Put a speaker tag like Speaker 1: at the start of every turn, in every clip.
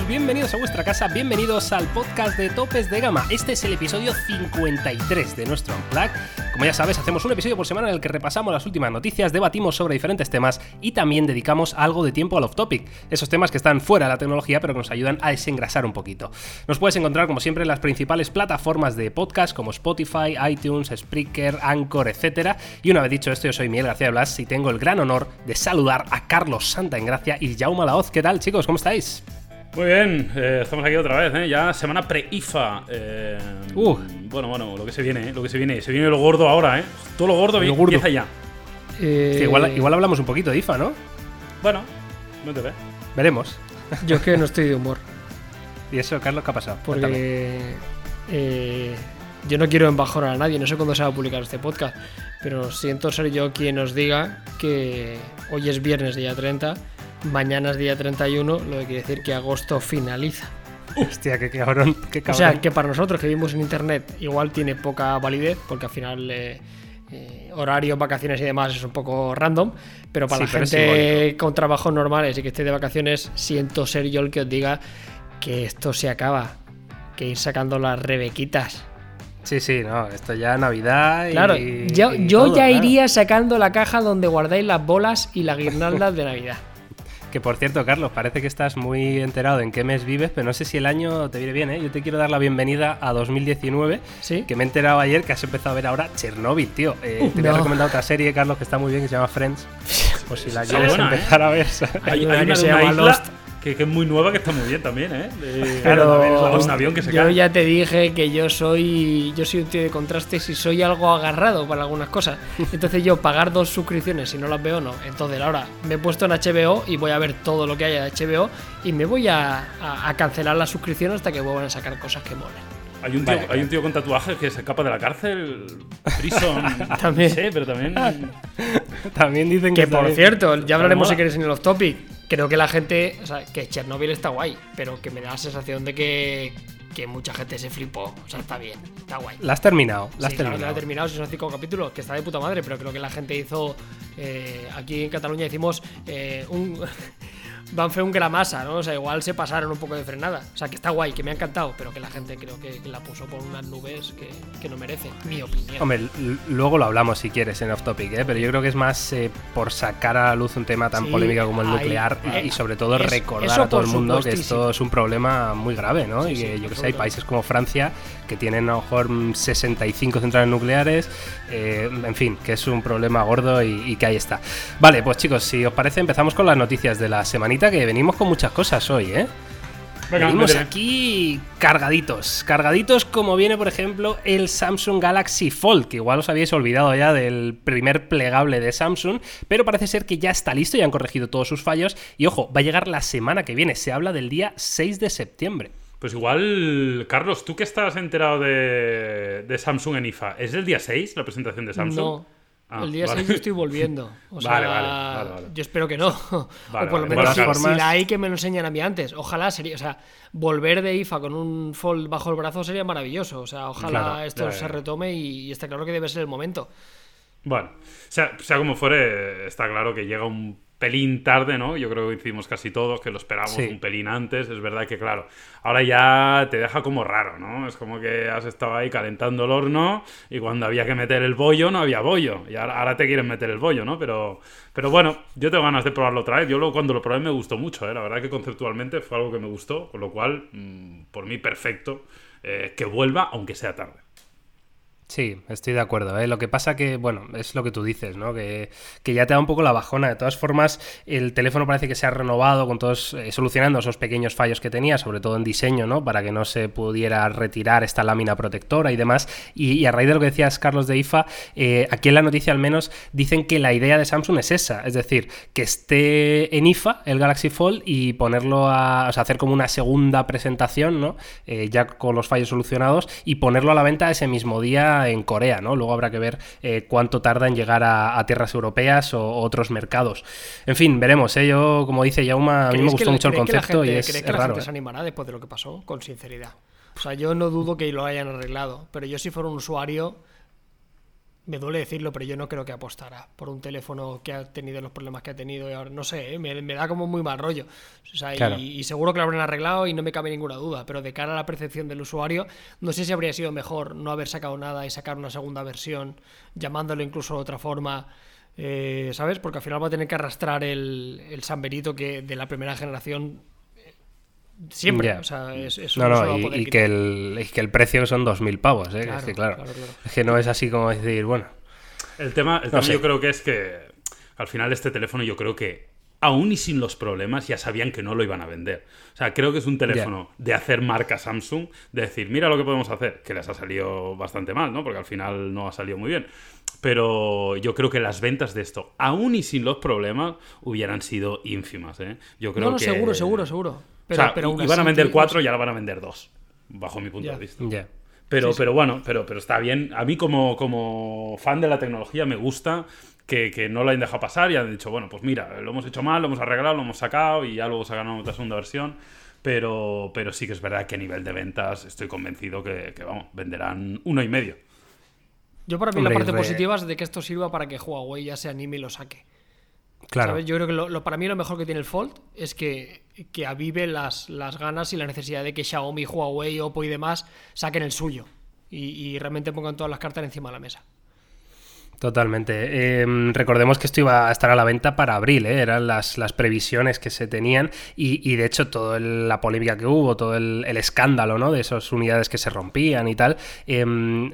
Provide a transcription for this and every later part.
Speaker 1: bienvenidos a vuestra casa, bienvenidos al podcast de Topes de Gama. Este es el episodio 53 de nuestro Unplug. Como ya sabes, hacemos un episodio por semana en el que repasamos las últimas noticias, debatimos sobre diferentes temas y también dedicamos algo de tiempo al off-topic, esos temas que están fuera de la tecnología pero que nos ayudan a desengrasar un poquito. Nos puedes encontrar, como siempre, en las principales plataformas de podcast como Spotify, iTunes, Spreaker, Anchor, etc. Y una vez dicho esto, yo soy Miguel García Blas y tengo el gran honor de saludar a Carlos Santa en Gracia y Jaume Laoz. ¿Qué tal, chicos? ¿Cómo estáis?
Speaker 2: Muy bien, eh, estamos aquí otra vez, ¿eh? ya semana pre-IFA. Eh,
Speaker 1: Uh.
Speaker 2: Bueno, bueno, lo que se viene, ¿eh? lo que se viene. Se viene lo gordo ahora, ¿eh? Todo lo gordo,
Speaker 1: Lo gordo.
Speaker 2: empieza ya.
Speaker 3: Eh,
Speaker 1: Que igual, igual hablamos un poquito de IFA, ¿no?
Speaker 2: Bueno, no te ve.
Speaker 1: Veremos.
Speaker 3: Yo es que no estoy de humor.
Speaker 1: ¿Y eso, Carlos, qué ha pasado?
Speaker 3: Porque eh, yo no quiero embajonar a nadie. No sé cuándo se va a publicar este podcast. Pero siento ser yo quien os diga que hoy es viernes día 30. Mañana es día 31. Lo que quiere decir que agosto finaliza.
Speaker 1: Hostia, qué cabrón, qué
Speaker 3: O sea, que para nosotros que vivimos en internet igual tiene poca validez, porque al final eh, eh, horario, vacaciones y demás es un poco random, pero para
Speaker 1: Sí,
Speaker 3: la
Speaker 1: pero
Speaker 3: gente con trabajos normales y que esté de vacaciones, siento ser yo el que os diga que esto se acaba, que ir sacando las rebequitas.
Speaker 1: Sí, sí, no, esto ya Navidad y.
Speaker 3: Claro, yo,
Speaker 1: y
Speaker 3: yo
Speaker 1: todo,
Speaker 3: ya
Speaker 1: claro.
Speaker 3: iría sacando la caja donde guardáis las bolas y las guirnaldas de Navidad.
Speaker 1: Que por cierto, Carlos, parece que estás muy enterado en qué mes vives, pero no sé si el año te viene bien, ¿eh? Yo te quiero dar la bienvenida a 2019,
Speaker 3: ¿Sí?
Speaker 1: que me he enterado ayer que has empezado a ver ahora Chernobyl, tío. Eh, te voy a
Speaker 3: no.
Speaker 1: recomendar otra serie, Carlos, que está muy bien, que se llama Friends. Por si la quieres
Speaker 2: buena, ¿eh?
Speaker 1: empezar a ver.
Speaker 2: Hay,
Speaker 3: una
Speaker 2: hay
Speaker 3: que se llama
Speaker 2: isla
Speaker 3: Lost.
Speaker 2: Que, que es muy nueva, que está muy bien también, ¿eh? De-
Speaker 3: Pero
Speaker 2: de un avión que se
Speaker 3: yo
Speaker 2: cae.
Speaker 3: ya te dije que yo soy yo soy un tío de contrastes y soy algo agarrado para algunas cosas. Entonces yo pagar dos suscripciones si no las veo no. Entonces ahora me he puesto en HBO y voy a ver todo lo que haya de HBO y me voy a, a- a cancelar la suscripción hasta que vuelvan a sacar cosas que molen.
Speaker 2: Hay un, tío,
Speaker 1: Vale,
Speaker 2: hay un tío con tatuajes que se escapa de la cárcel, prison,
Speaker 3: También.
Speaker 2: no sé, pero también...
Speaker 1: También dicen que.
Speaker 3: Que por
Speaker 1: bien.
Speaker 3: cierto, ya hablaremos si queréis en el off topic. Creo que la gente, o sea, que Chernobyl está guay, pero que me da la sensación de que, que mucha gente se flipó. O sea, está bien, está guay.
Speaker 1: La has terminado, la has
Speaker 3: Sí, claro la
Speaker 1: terminado.
Speaker 3: he terminado, si son cinco capítulos, que está de puta madre, pero creo que la gente hizo. eh, aquí en Cataluña hicimos eh, un. Van fue un gramasa, ¿no? O sea, igual se pasaron un poco de frenada. O sea, que está guay, que me ha encantado, pero que la gente creo que la puso por unas nubes que, que no merece, mi opinión.
Speaker 1: Hombre, luego lo hablamos si quieres en off topic, ¿eh? pero yo creo que es más eh, por sacar a la luz un tema tan
Speaker 3: Sí,
Speaker 1: polémico como el
Speaker 3: ahí-
Speaker 1: nuclear y-
Speaker 3: eh,
Speaker 1: y, sobre todo
Speaker 3: es-
Speaker 1: recordar a todo el mundo que esto es un problema muy grave, ¿no? y
Speaker 3: Sí,
Speaker 1: que
Speaker 3: sí,
Speaker 1: yo que sé, hay países como Francia que tienen a lo mejor mm, 65 centrales nucleares, eh, en fin, que es un problema gordo y, y que ahí está. Vale, pues chicos, si os parece empezamos con las noticias de la semanita que venimos con muchas cosas hoy, ¿eh?
Speaker 2: Venga,
Speaker 1: Venimos aquí cargaditos. Cargaditos como viene, por ejemplo, el Samsung Galaxy Fold, que igual os habíais olvidado ya del primer plegable de Samsung, pero parece ser que ya está listo, ya han corregido todos sus fallos. Y ojo, va a llegar la semana que viene, se habla del día 6 de septiembre.
Speaker 2: Pues igual, Carlos, tú que estás enterado de, de Samsung en IFA, ¿es el día 6 la presentación de Samsung?
Speaker 3: No.
Speaker 2: Ah,
Speaker 3: el día
Speaker 2: vale.
Speaker 3: 6 yo estoy volviendo. O sea,
Speaker 2: Vale, vale,
Speaker 3: yo espero que no. O por lo menos si, la hay que me lo enseñan a mí antes. Ojalá sería, o sea, volver de IFA con un fold bajo el brazo sería maravilloso. O sea, ojalá
Speaker 1: Claro,
Speaker 3: esto se retome y, y está claro que debe ser el momento.
Speaker 2: Bueno, sea, sea como fuere, está claro que llega un pelín tarde, ¿no? Yo creo que hicimos casi todos, que lo esperamos
Speaker 1: Sí.
Speaker 2: un pelín antes. Es verdad que, claro, ahora ya te deja como raro, ¿no? Es como que has estado ahí calentando el horno y cuando había que meter el bollo no había bollo. Y ahora, ahora te quieren meter el bollo, ¿no? Pero, pero bueno, yo tengo ganas de probarlo otra vez. Yo lo, cuando lo probé me gustó mucho, ¿eh? La verdad que conceptualmente fue algo que me gustó, con lo cual, mm, por mí, perfecto. eh, que vuelva, aunque sea tarde.
Speaker 1: Sí, estoy de acuerdo. ¿eh? Lo que pasa que, bueno, es lo que tú dices, ¿no? Que, que ya te da un poco la bajona. De todas formas, el teléfono parece que se ha renovado con todos, eh, solucionando esos pequeños fallos que tenía, sobre todo en diseño, ¿no? Para que no se pudiera retirar esta lámina protectora y demás. Y, a raíz de lo que decías, Carlos de IFA, eh, aquí en la noticia al menos dicen que la idea de Samsung es esa, es decir, que esté en IFA el Galaxy Fold y ponerlo a, o sea, hacer como una segunda presentación, ¿no? Eh, ya con los fallos solucionados y ponerlo a la venta ese mismo día en Corea, ¿no? Luego habrá que ver eh, cuánto tarda en llegar a, a tierras europeas o otros mercados. En fin, veremos, ¿eh? Yo, como dice Yauma, a mí me
Speaker 3: ¿Crees
Speaker 1: gustó mucho el concepto
Speaker 3: gente-
Speaker 1: y es,
Speaker 3: cree
Speaker 1: es
Speaker 3: que la
Speaker 1: raro.
Speaker 3: gente
Speaker 1: ¿eh?
Speaker 3: se animará después de lo que pasó? Con sinceridad. O sea, yo no dudo que lo hayan arreglado, pero yo si fuera un usuario me duele decirlo, pero yo no creo que apostara por un teléfono que ha tenido los problemas que ha tenido y ahora no sé, ¿eh? me, da como muy mal rollo. O sea, y, seguro que lo habrán arreglado y no me cabe ninguna duda, pero de cara a la percepción del usuario, no sé si habría sido mejor no haber sacado nada y sacar una segunda versión, llamándolo incluso de otra forma. Eh, ¿Sabes? Porque al final va a tener que arrastrar el, el San Benito que de la primera generación Siempre. O sea, es,
Speaker 1: no, no, y, que el, que el precio son 2.000 pavos, ¿eh? es que, claro, es que no es así como decir, bueno.
Speaker 2: El tema, yo creo que es que al final este teléfono yo creo que aún y sin los problemas ya sabían que no lo iban a vender. O sea, creo que es un teléfono de hacer marca Samsung, de decir, mira lo que podemos hacer, que les ha salido bastante mal, ¿no? Porque al final no ha salido muy bien. Pero yo creo que las ventas de esto, aún y sin los problemas, hubieran sido ínfimas, ¿eh? Yo creo
Speaker 3: no, no, seguro, seguro, seguro.
Speaker 2: Pero, o sea, iban a vender cuatro y ahora van a vender dos, bajo mi punto de vista. Pero, pero bueno, pero, pero está bien. A mí como, como fan de la tecnología me gusta que, que, no lo hayan dejado pasar y han dicho, bueno, pues mira, lo hemos hecho mal, lo hemos arreglado, lo hemos sacado y ya luego sacaron otra segunda versión. Pero, pero sí que es verdad que a nivel de ventas estoy convencido que, vamos, venderán uno y medio.
Speaker 3: Yo para mí la parte positiva es de que esto sirva para que Huawei ya se anime y lo saque. Claro. Yo creo que lo, para mí lo mejor que tiene el Fold es que, que avive las, las, ganas y la necesidad de que Xiaomi, Huawei, Oppo y demás saquen el suyo y, realmente pongan todas las cartas encima de la mesa.
Speaker 1: Totalmente. Em, recordemos que esto iba a estar a la venta para abril, ¿eh? eran las, las, previsiones que se tenían y, de hecho toda la polémica que hubo, todo el, escándalo ¿no? de esas unidades que se rompían y tal, em,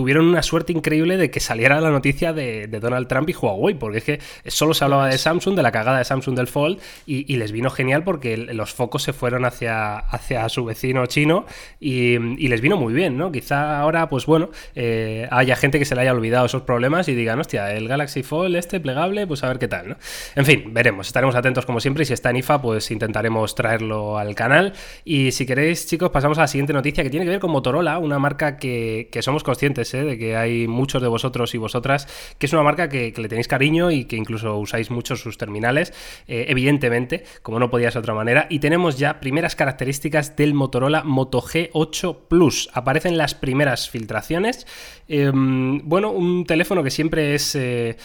Speaker 1: tuvieron una suerte increíble de que saliera la noticia de, Donald Trump y Huawei, porque es que solo se hablaba de Samsung, de la cagada de Samsung del Fold, y, les vino genial porque los focos se fueron hacia, hacia su vecino chino y, les vino muy bien, ¿no? Quizá ahora, pues bueno, eh, haya gente que se le haya olvidado esos problemas y digan, hostia, el Galaxy Fold este plegable, pues a ver qué tal, ¿no? En fin, veremos, estaremos atentos como siempre y si está en IFA, pues intentaremos traerlo al canal. Y si queréis, chicos, pasamos a la siguiente noticia que tiene que ver con Motorola, una marca que, que somos conscientes ¿eh? de que hay muchos de vosotros y vosotras, que es una marca que, le tenéis cariño y que incluso usáis mucho sus terminales, eh, evidentemente, como no podía ser de otra manera. Y tenemos ya primeras características del Motorola Moto G8 Plus. Aparecen las primeras filtraciones. Em, bueno, un teléfono que siempre es eh,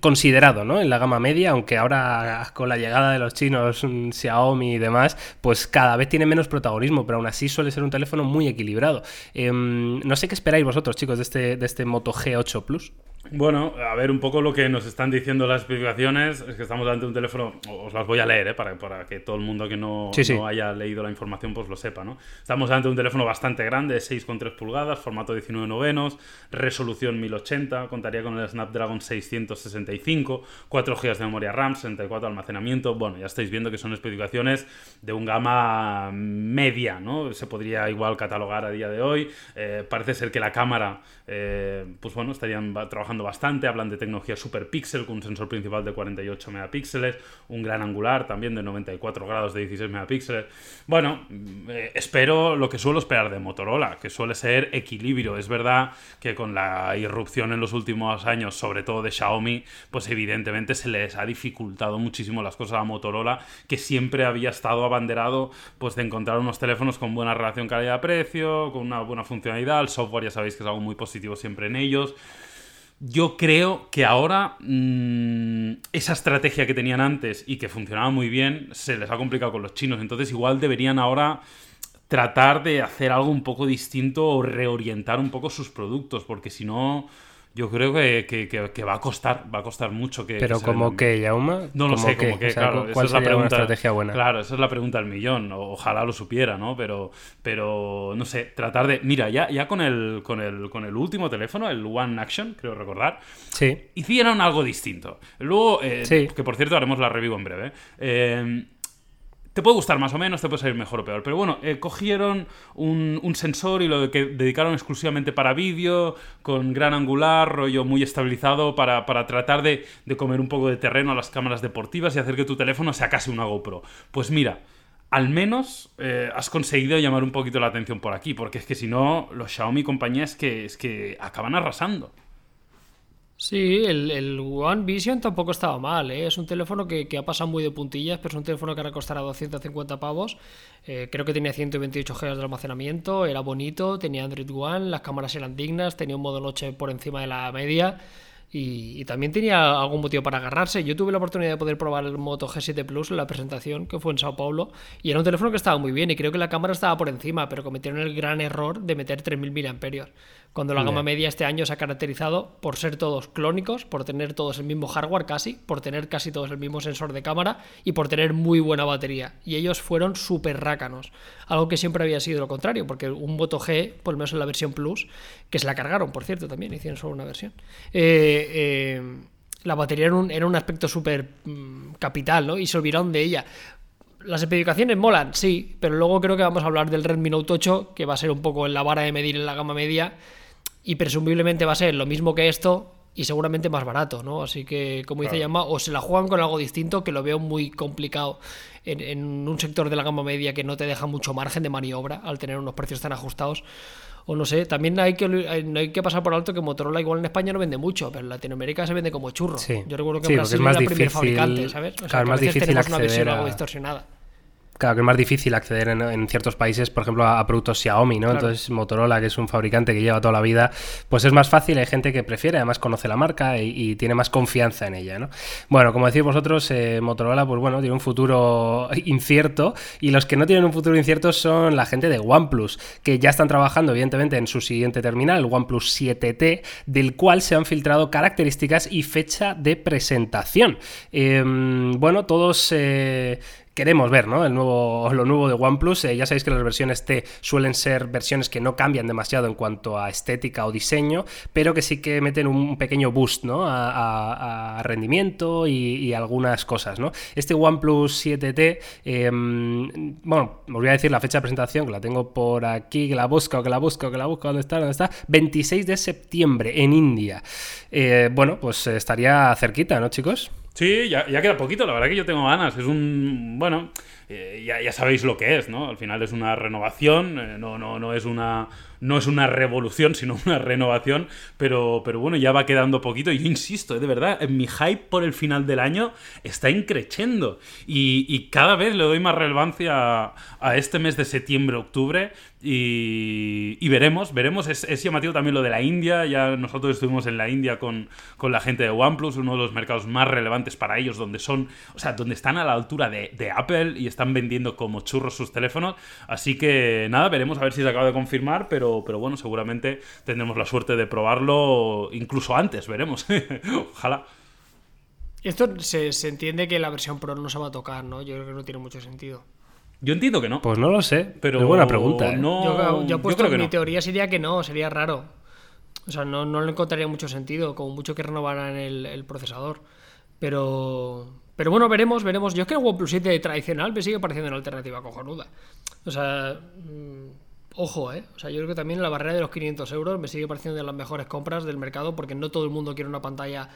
Speaker 1: considerado ¿no? en la gama media, aunque ahora con la llegada de los chinos, Xiaomi y demás, pues cada vez tiene menos protagonismo, pero aún así suele ser un teléfono muy equilibrado. Em, no sé qué esperáis vosotros, chicos, de este, de este Moto G8 Plus?
Speaker 2: Bueno, a ver un poco lo que nos están diciendo las especificaciones. Es que estamos delante de un teléfono, os las voy a leer, ¿eh? para, para que todo el mundo que no, no, haya leído la información pues lo sepa. ¿no? Estamos delante de un teléfono bastante grande, 6,3 pulgadas, formato 19 novenos, resolución 1080, contaría con el Snapdragon 665, 4 GB de memoria RAM, 64 de almacenamiento. Bueno, ya estáis viendo que son especificaciones de un gama media, ¿no? Se podría igual catalogar a día de hoy. Eh, parece ser que la cámara, eh, pues bueno, estarían trabajando bastante, hablan de tecnología super pixel con un sensor principal de 48 megapíxeles, un gran angular también de 94 grados de 16 megapíxeles. Bueno, eh, espero lo que suelo esperar de Motorola, que suele ser equilibrio. Es verdad que con la irrupción en los últimos años, sobre todo de Xiaomi, pues evidentemente se les ha dificultado muchísimo las cosas a Motorola, que siempre había estado abanderado pues de encontrar unos teléfonos con buena relación calidad-precio, con una buena funcionalidad, el software ya sabéis que es algo muy positivo siempre en ellos. Yo creo que ahora mm, esa estrategia que tenían antes y que funcionaba muy bien se les ha complicado con los chinos. Entonces igual deberían ahora tratar de hacer algo un poco distinto o reorientar un poco sus productos, porque si no yo creo que, va a costar, va a costar mucho que.
Speaker 1: Pero como que, Yauma.
Speaker 2: No lo sé, como que, claro.
Speaker 1: ¿Cuál
Speaker 2: es la pregunta,
Speaker 1: estrategia buena?
Speaker 2: Claro, esa es la pregunta del millón. Ojalá lo supiera, ¿no? Pero, pero no sé, tratar de. Mira, ya, ya con el, con el, con el último teléfono, el One Action, creo recordar.
Speaker 1: Sí.
Speaker 2: Hicieron algo distinto. Luego, eh, que por cierto haremos la review en breve. Eh, te puede gustar más o menos, te puede salir mejor o peor. Pero bueno, eh, cogieron un, sensor y lo que dedicaron exclusivamente para vídeo, con gran angular, rollo muy estabilizado, para, tratar de, comer un poco de terreno a las cámaras deportivas y hacer que tu teléfono sea casi una GoPro. Pues mira, al menos eh, has conseguido llamar un poquito la atención por aquí, porque es que si no, los Xiaomi compañías que, es que acaban arrasando.
Speaker 3: Sí, el, el One Vision tampoco estaba mal, ¿eh? Es un teléfono que, que ha pasado muy de puntillas, pero es un teléfono que ahora costará 250 pavos. Eh, creo que tenía 128 GB de almacenamiento, era bonito, tenía Android One, las cámaras eran dignas, tenía un modo noche por encima de la media. Y, y también tenía algún motivo para agarrarse. Yo tuve la oportunidad de poder probar el Moto G7 Plus en la presentación que fue en Sao Paulo y era un teléfono que estaba muy bien y creo que la cámara estaba por encima, pero cometieron el gran error de meter 3000 mAh. Cuando la gama media este año se ha caracterizado por ser todos clónicos, por tener todos el mismo hardware casi, por tener casi todos el mismo sensor de cámara y por tener muy buena batería. Y ellos fueron súper rácanos. Algo que siempre había sido lo contrario, porque un Moto G, por lo menos en la versión Plus, que se la cargaron, por cierto, también hicieron solo una versión. eh, eh, la batería era un, era un aspecto súper mm, capital, ¿no? Y se olvidaron de ella. Las especificaciones molan, sí, pero luego creo que vamos a hablar del Redmi Note 8, que va a ser un poco en la vara de medir en la gama media, y presumiblemente va a ser lo mismo que esto y seguramente más barato, ¿no? Así que, como dice
Speaker 2: Claro.
Speaker 3: Yama, o se la juegan con algo distinto, que lo veo muy complicado en, en un sector de la gama media que no te deja mucho margen de maniobra al tener unos precios tan ajustados. O no sé, también hay que, hay- no hay que pasar por alto que Motorola igual en España no vende mucho, pero en Latinoamérica se vende como churro.
Speaker 1: Sí.
Speaker 3: Yo recuerdo que
Speaker 1: Sí,
Speaker 3: en
Speaker 1: porque es
Speaker 3: Brasil
Speaker 1: más
Speaker 3: era el primer
Speaker 1: difícil-
Speaker 3: fabricante, ¿sabes? O sea,
Speaker 1: claro, es
Speaker 3: que a
Speaker 1: más
Speaker 3: veces
Speaker 1: difícil
Speaker 3: tenemos una versión
Speaker 1: acceder
Speaker 3: algo
Speaker 1: a-
Speaker 3: distorsionada.
Speaker 1: Claro, que es más difícil acceder en, en ciertos países, por ejemplo, a, a productos Xiaomi, ¿no?
Speaker 3: Claro.
Speaker 1: Entonces, Motorola, que es un fabricante que lleva toda la vida, pues es más fácil, hay gente que prefiere, además conoce la marca y, y tiene más confianza en ella, ¿no? Bueno, como decís vosotros, eh, Motorola, pues bueno, tiene un futuro incierto y los que no tienen un futuro incierto son la gente de OnePlus, que ya están trabajando, evidentemente, en su siguiente terminal, el OnePlus 7T, del cual se han filtrado características y fecha de presentación. Eh, bueno, todos... eh, queremos ver, ¿no? El nuevo, lo nuevo de OnePlus. Eh, ya sabéis que las versiones T suelen ser versiones que no cambian demasiado en cuanto a estética o diseño, pero que sí que meten un pequeño boost, ¿no? A, rendimiento y, algunas cosas, ¿no? Este OnePlus 7T, eh, bueno, os voy a decir la fecha de presentación, que la tengo por aquí, que la busco, que la busco, que la busco, ¿dónde está? ¿Dónde está? 26 de septiembre en India. Eh, bueno, pues estaría cerquita, ¿no, chicos?
Speaker 2: Sí, ya, queda poquito, la verdad que yo tengo ganas. Es un. Bueno, eh, ya, ya sabéis lo que es, ¿no? Al final es una renovación, eh, no, no, no es una. No es una revolución, sino una renovación. Pero, pero bueno, ya va quedando poquito. Y yo insisto, eh, de verdad, mi hype por el final del año está increciendo. Y, y cada vez le doy más relevancia a este mes de septiembre-octubre. Y, veremos, veremos. Es, es llamativo también lo de la India. Ya nosotros estuvimos en la India con, con la gente de OnePlus, uno de los mercados más relevantes para ellos, donde son, o sea, donde están a la altura de, de Apple y están vendiendo como churros sus teléfonos. Así que nada, veremos a ver si se acaba de confirmar, pero, pero bueno, seguramente tendremos la suerte de probarlo incluso antes, veremos. Ojalá.
Speaker 3: Esto se, se entiende que la versión Pro no se va a tocar, ¿no? Yo creo que no tiene mucho sentido.
Speaker 2: Yo entiendo que no.
Speaker 1: Pues no lo sé,
Speaker 2: pero
Speaker 1: es buena pregunta. ¿eh?
Speaker 2: No,
Speaker 3: yo, yo puesto
Speaker 2: creo que
Speaker 3: mi
Speaker 2: no.
Speaker 3: teoría sería que no, sería raro. O sea, no, no le encontraría mucho sentido, como mucho que renovaran el, el procesador. Pero, pero bueno, veremos, veremos. Yo es que el OnePlus 7 tradicional me sigue pareciendo una alternativa cojonuda. O sea, mm, ojo, ¿eh? O sea, yo creo que también la barrera de los 500 euros me sigue pareciendo de las mejores compras del mercado porque no todo el mundo quiere una pantalla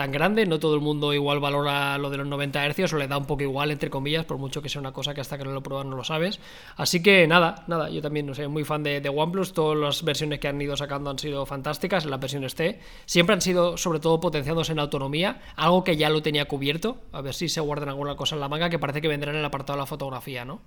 Speaker 3: tan grande, no todo el mundo igual valora lo de los 90 Hz o le da un poco igual, entre comillas, por mucho que sea una cosa que hasta que no lo pruebas no lo sabes. Así que nada, nada, yo también no sé, muy fan de, OnePlus, todas las versiones que han ido sacando han sido fantásticas, las versiones T, siempre han sido sobre todo potenciados en autonomía, algo que ya lo tenía cubierto, a ver si se guardan alguna cosa en la manga que parece que vendrá en el apartado de la fotografía, ¿no?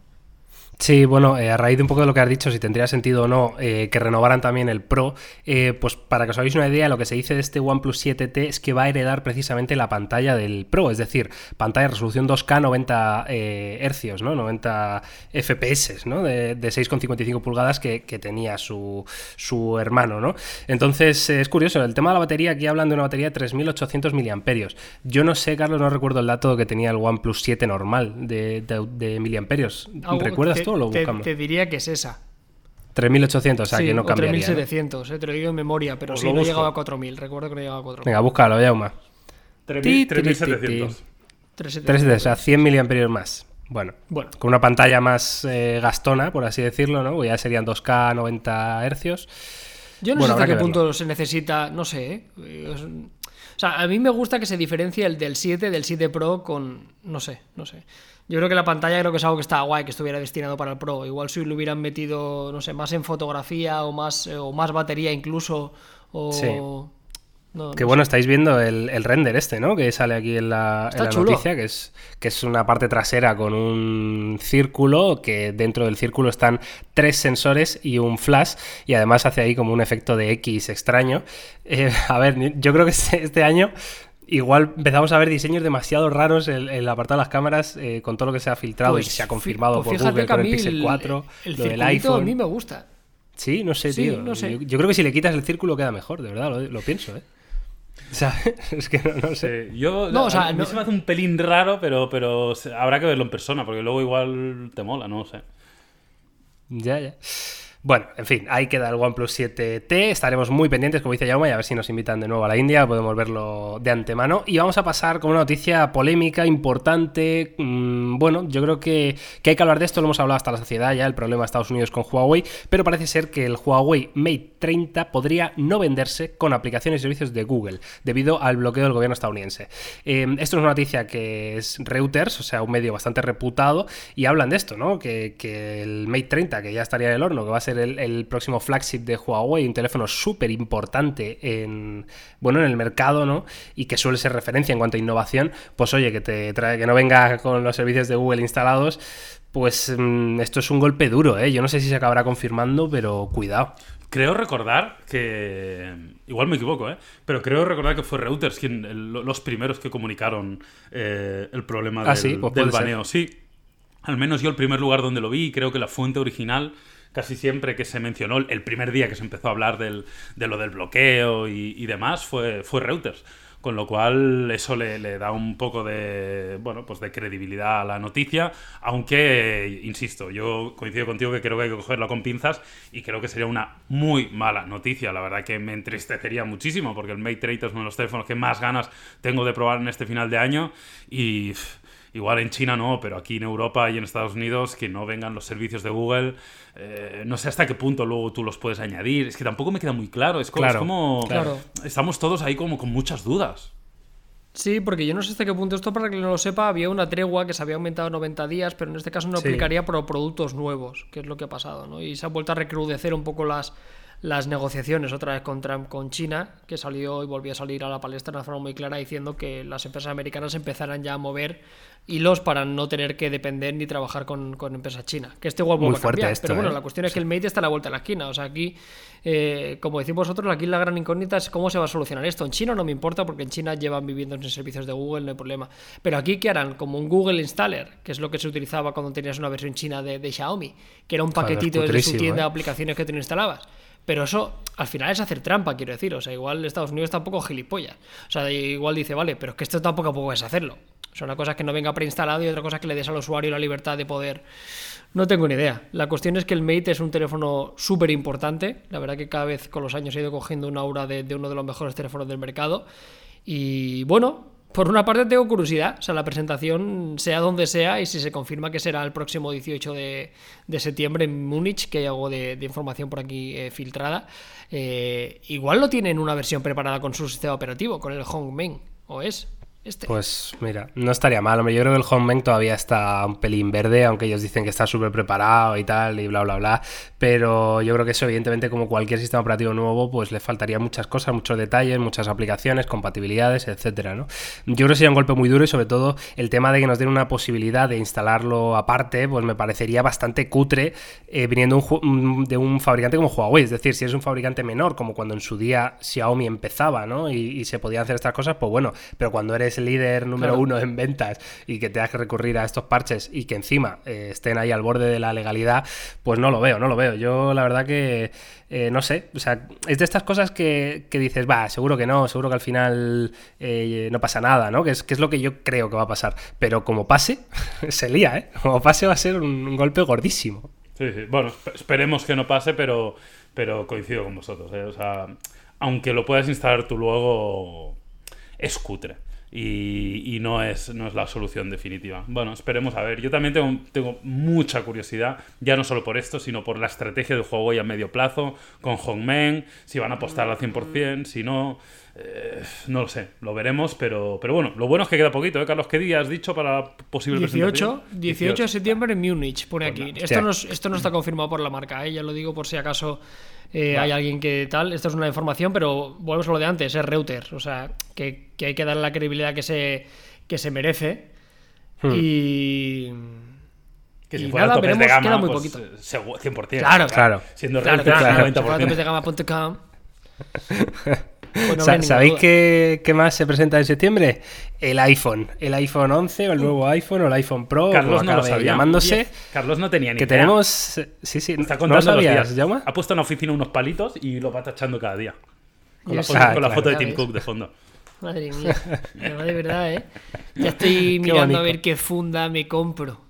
Speaker 1: Sí, bueno, eh, a raíz de un poco de lo que has dicho, si tendría sentido o no eh, que renovaran también el Pro, eh, pues para que os hagáis una idea, lo que se dice de este OnePlus 7T es que va a heredar precisamente la pantalla del Pro, es decir, pantalla de resolución 2K 90 eh, hercios, ¿no? 90 FPS, ¿no? De, de 6,55 pulgadas que, que tenía su, su hermano, ¿no? Entonces, es curioso, el tema de la batería, aquí hablan de una batería de 3800 miliamperios. Yo no sé, Carlos, no recuerdo el dato que tenía el OnePlus 7 normal de, de, de miliamperios. ¿Recuerdas
Speaker 3: te,
Speaker 1: tú o lo
Speaker 3: te-
Speaker 1: buscamos?
Speaker 3: te diría que es esa.
Speaker 1: 3800, o sea
Speaker 3: Sí,
Speaker 1: que no cambiaría. ¿no?
Speaker 3: 3700, eh, te lo digo en memoria, pero sí, no llegaba a 4000, recuerdo que no llegaba a 4000.
Speaker 1: Venga, búscalo, Yauma.
Speaker 2: 3.000,
Speaker 1: Ti, ti, ti,
Speaker 2: 3.700.
Speaker 1: ti.
Speaker 3: 3700.
Speaker 1: 3 o sea, 100 miliamperios más. Bueno,
Speaker 3: Bueno,
Speaker 1: con una pantalla más eh, gastona, por así decirlo, ¿no? Ya serían 2K 90 hercios.
Speaker 3: yo no
Speaker 1: Bueno,
Speaker 3: sé hasta qué punto se necesita, no sé, ¿eh? Es- O sea, a mí me gusta que se diferencie el del 7 del 7 Pro con, no sé, no sé. Yo creo que la pantalla creo que es algo que está guay, que estuviera destinado para el Pro. Igual si lo hubieran metido, no sé, más en fotografía o más, eh, o más batería incluso, o...
Speaker 1: Sí.
Speaker 3: No,
Speaker 1: Que
Speaker 3: no
Speaker 1: bueno, estáis viendo el, el render este, ¿no? Que sale aquí en la, en noticia, que es, que es una parte trasera con un círculo, que dentro del círculo están tres sensores y un flash, y además hace ahí como un efecto de X extraño. Eh, a ver, yo creo que este, este año igual empezamos a ver diseños demasiado raros en, en el apartado de las cámaras eh, con todo lo que se ha filtrado y
Speaker 3: Pues
Speaker 1: que se ha
Speaker 3: fi-
Speaker 1: confirmado
Speaker 3: pues
Speaker 1: por Google con el Pixel 4,
Speaker 3: el
Speaker 1: lo del iPhone.
Speaker 3: a mí me gusta.
Speaker 1: Sí, no sé,
Speaker 3: Sí,
Speaker 1: tío.
Speaker 3: no sé.
Speaker 1: Yo, yo creo que si le quitas el círculo queda mejor, de verdad, lo, lo pienso, ¿eh? O sea, es que no, no sé.
Speaker 2: Sí, yo,
Speaker 3: No, o sea,
Speaker 2: a mí
Speaker 3: no-
Speaker 2: se me hace un pelín raro, pero, pero habrá que verlo en persona, porque luego igual te mola, no sé.
Speaker 1: Ya, ya. Bueno, en fin, ahí queda el OnePlus 7T. Estaremos muy pendientes, como dice Jaume, y a ver si nos invitan de nuevo a la India. Podemos verlo de antemano. Y vamos a pasar con una noticia polémica, importante. Mm, bueno, yo creo que, que hay que hablar de esto. Lo hemos hablado hasta la saciedad ya, el problema de Estados Unidos con Huawei. Pero parece ser que el Huawei Mate 30 podría no venderse con aplicaciones y servicios de Google, debido al bloqueo del gobierno estadounidense. Eh, esto es una noticia que es Reuters, o sea, un medio bastante reputado, y hablan de esto, ¿no? Que, que el Mate 30, que ya estaría en el horno, que va a ser el, el próximo flagship de Huawei, un teléfono súper importante en, bueno, en el mercado, ¿no? Y que suele ser referencia en cuanto a innovación, pues oye, que te trae, que no venga con los servicios de Google instalados. Pues mm, esto es un golpe duro, ¿eh? Yo no sé si se acabará confirmando, pero cuidado.
Speaker 2: Creo recordar que. Igual me equivoco, ¿eh? Pero creo recordar que fue Reuters quien, el- los primeros que comunicaron eh, el problema
Speaker 1: Ah,
Speaker 2: del,
Speaker 1: sí, pues
Speaker 2: del
Speaker 1: puede ser.
Speaker 2: baneo. Sí. Al menos yo el primer lugar donde lo vi, creo que la fuente original, casi siempre que se mencionó, el primer día que se empezó a hablar del, de lo del bloqueo y, y demás, fue, fue Reuters. Con lo cual eso le, da un poco de, bueno, pues de credibilidad a la noticia, aunque, insisto, yo coincido contigo que creo que hay que cogerlo con pinzas y creo que sería una muy mala noticia. La verdad que me entristecería muchísimo porque el Mate 30 es uno de los teléfonos que más ganas tengo de probar en este final de año y... Igual en China no, pero aquí en Europa y en Estados Unidos que no vengan los servicios de Google, eh, no sé hasta qué punto luego tú los puedes añadir. Es que tampoco me queda muy claro. Es como,
Speaker 1: Claro,
Speaker 2: es como-
Speaker 3: claro.
Speaker 2: estamos todos ahí como con muchas dudas.
Speaker 3: Sí, porque yo no sé hasta qué punto esto, para que no lo sepa, había una tregua que se había aumentado a 90 días, pero en este caso no
Speaker 1: Sí.
Speaker 3: aplicaría por productos nuevos, que es lo que ha pasado, ¿no? Y se han vuelto a recrudecer un poco las, las negociaciones otra vez con Trump con China, que salió y volvió a salir a la palestra de una forma muy clara diciendo que las empresas americanas empezarán ya a mover hilos para no tener que depender ni trabajar con, con empresas chinas. Que este igual
Speaker 1: Muy
Speaker 3: vuelve a cambiar.
Speaker 1: esto,
Speaker 3: pero bueno,
Speaker 1: ¿eh?
Speaker 3: la cuestión es que el Mate está a la vuelta de la esquina. O sea, aquí, eh, como decís vosotros, aquí la gran incógnita es cómo se va a solucionar esto. En China no me importa porque en China llevan viviendo en servicios de Google, no hay problema. Pero aquí, ¿qué harán? Como un Google Installer, que es lo que se utilizaba cuando tenías una versión china de, de Xiaomi, que era un paquetito desde su tienda de
Speaker 1: ¿eh?
Speaker 3: aplicaciones que te instalabas. Pero eso al final es hacer trampa, quiero decir. O sea, igual Estados Unidos tampoco gilipollas. O sea, igual dice, vale, pero es que esto tampoco a poco es hacerlo. O sea, una cosa es que no venga preinstalado y otra cosa es que le des al usuario la libertad de poder. No tengo ni idea. La cuestión es que el Mate es un teléfono súper importante. La verdad que cada vez con los años ha ido cogiendo una aura de uno de los mejores teléfonos del mercado. Y bueno, por una parte tengo curiosidad. O sea, la presentación, sea donde sea, y si se confirma que será el próximo 18 de, de septiembre en Múnich, que hay algo de, información por aquí eh, filtrada, eh, igual lo tienen una versión preparada con su sistema operativo, con el Hongmen OS. Este.
Speaker 1: Pues mira, no estaría mal. Yo creo que el HomeBank todavía está un pelín verde, aunque ellos dicen que está súper preparado y tal, y bla, bla, bla. Pero yo creo que eso, evidentemente, como cualquier sistema operativo nuevo, pues le faltaría muchas cosas, muchos detalles, muchas aplicaciones, compatibilidades, etcétera, ¿no? Yo creo que sería un golpe muy duro y sobre todo el tema de que nos den una posibilidad de instalarlo aparte, pues me parecería bastante cutre eh, viniendo un- de un fabricante como Huawei. Es decir, si es un fabricante menor, como cuando en su día Xiaomi empezaba, ¿no? Y, y se podían hacer estas cosas, pues bueno, pero cuando eres el líder número
Speaker 3: Claro.
Speaker 1: uno en ventas y que tengas que recurrir a estos parches y que encima eh, estén ahí al borde de la legalidad, pues no lo veo, no lo veo. Yo la verdad que eh, no sé, o sea, es de estas cosas que, que dices, va, seguro que no, seguro que al final eh, no pasa nada, ¿no? Que es, que es lo que yo creo que va a pasar. Pero como pase, se lía, ¿eh? Como pase va a ser un, un golpe gordísimo.
Speaker 2: Sí, sí. Bueno, esp- esperemos que no pase, pero, pero coincido con vosotros. ¿eh? O sea, aunque lo puedas instalar tú luego, es cutre. Y, y no, es, no es la solución definitiva. Bueno, esperemos a ver. Yo también tengo, tengo mucha curiosidad, ya no solo por esto, sino por la estrategia del Huawei a medio plazo, con Hongmen, si van a apostar al 100%, si no... eh, no lo sé, lo veremos, pero, pero bueno, lo bueno es que queda poquito, ¿eh, Carlos? ¿Qué día has dicho para posible
Speaker 3: 18,
Speaker 2: presentación?
Speaker 3: 18 de septiembre en Múnich, pone
Speaker 2: Pues
Speaker 3: aquí.
Speaker 2: nada.
Speaker 3: Esto no, esto no está confirmado por la marca, ¿eh? ya lo digo por si acaso eh, hay alguien que tal. Esto es una información, pero volvemos a lo de antes, es Reuters. O sea, que, que hay que darle la credibilidad que se, que se merece.
Speaker 1: Hmm.
Speaker 3: Y.
Speaker 2: Que si
Speaker 3: y
Speaker 2: fuera
Speaker 3: nada,
Speaker 2: topes de
Speaker 3: veremos,
Speaker 2: gama,
Speaker 3: queda muy
Speaker 2: pues,
Speaker 3: poquito.
Speaker 2: eh, segu- 100%.
Speaker 3: Claro,
Speaker 2: claro. Siendo
Speaker 3: Claro,
Speaker 2: Reuters,
Speaker 3: claro, claro.
Speaker 2: 90%.
Speaker 3: Chocolatepesdegama.com. Pues no
Speaker 1: Sa-
Speaker 3: ninguna
Speaker 1: ¿Sabéis qué, qué más se presenta en septiembre? El iPhone. El iPhone 11 o el nuevo iPhone o el iPhone Pro,
Speaker 2: Carlos
Speaker 1: como
Speaker 2: no lo sabía.
Speaker 1: llamándose.
Speaker 2: Carlos no tenía ni
Speaker 1: Que
Speaker 2: idea.
Speaker 1: tenemos... Sí, sí.
Speaker 2: Está
Speaker 1: ¿No
Speaker 2: contando
Speaker 1: lo sabías,
Speaker 2: los días. Ha puesto en la oficina unos palitos y lo va tachando cada día. Con la, foto,
Speaker 1: Ah,
Speaker 2: con la
Speaker 1: claro.
Speaker 2: foto de Tim. Cook de fondo.
Speaker 3: Madre mía. De verdad, ¿eh? Ya estoy mirando a ver qué funda me compro.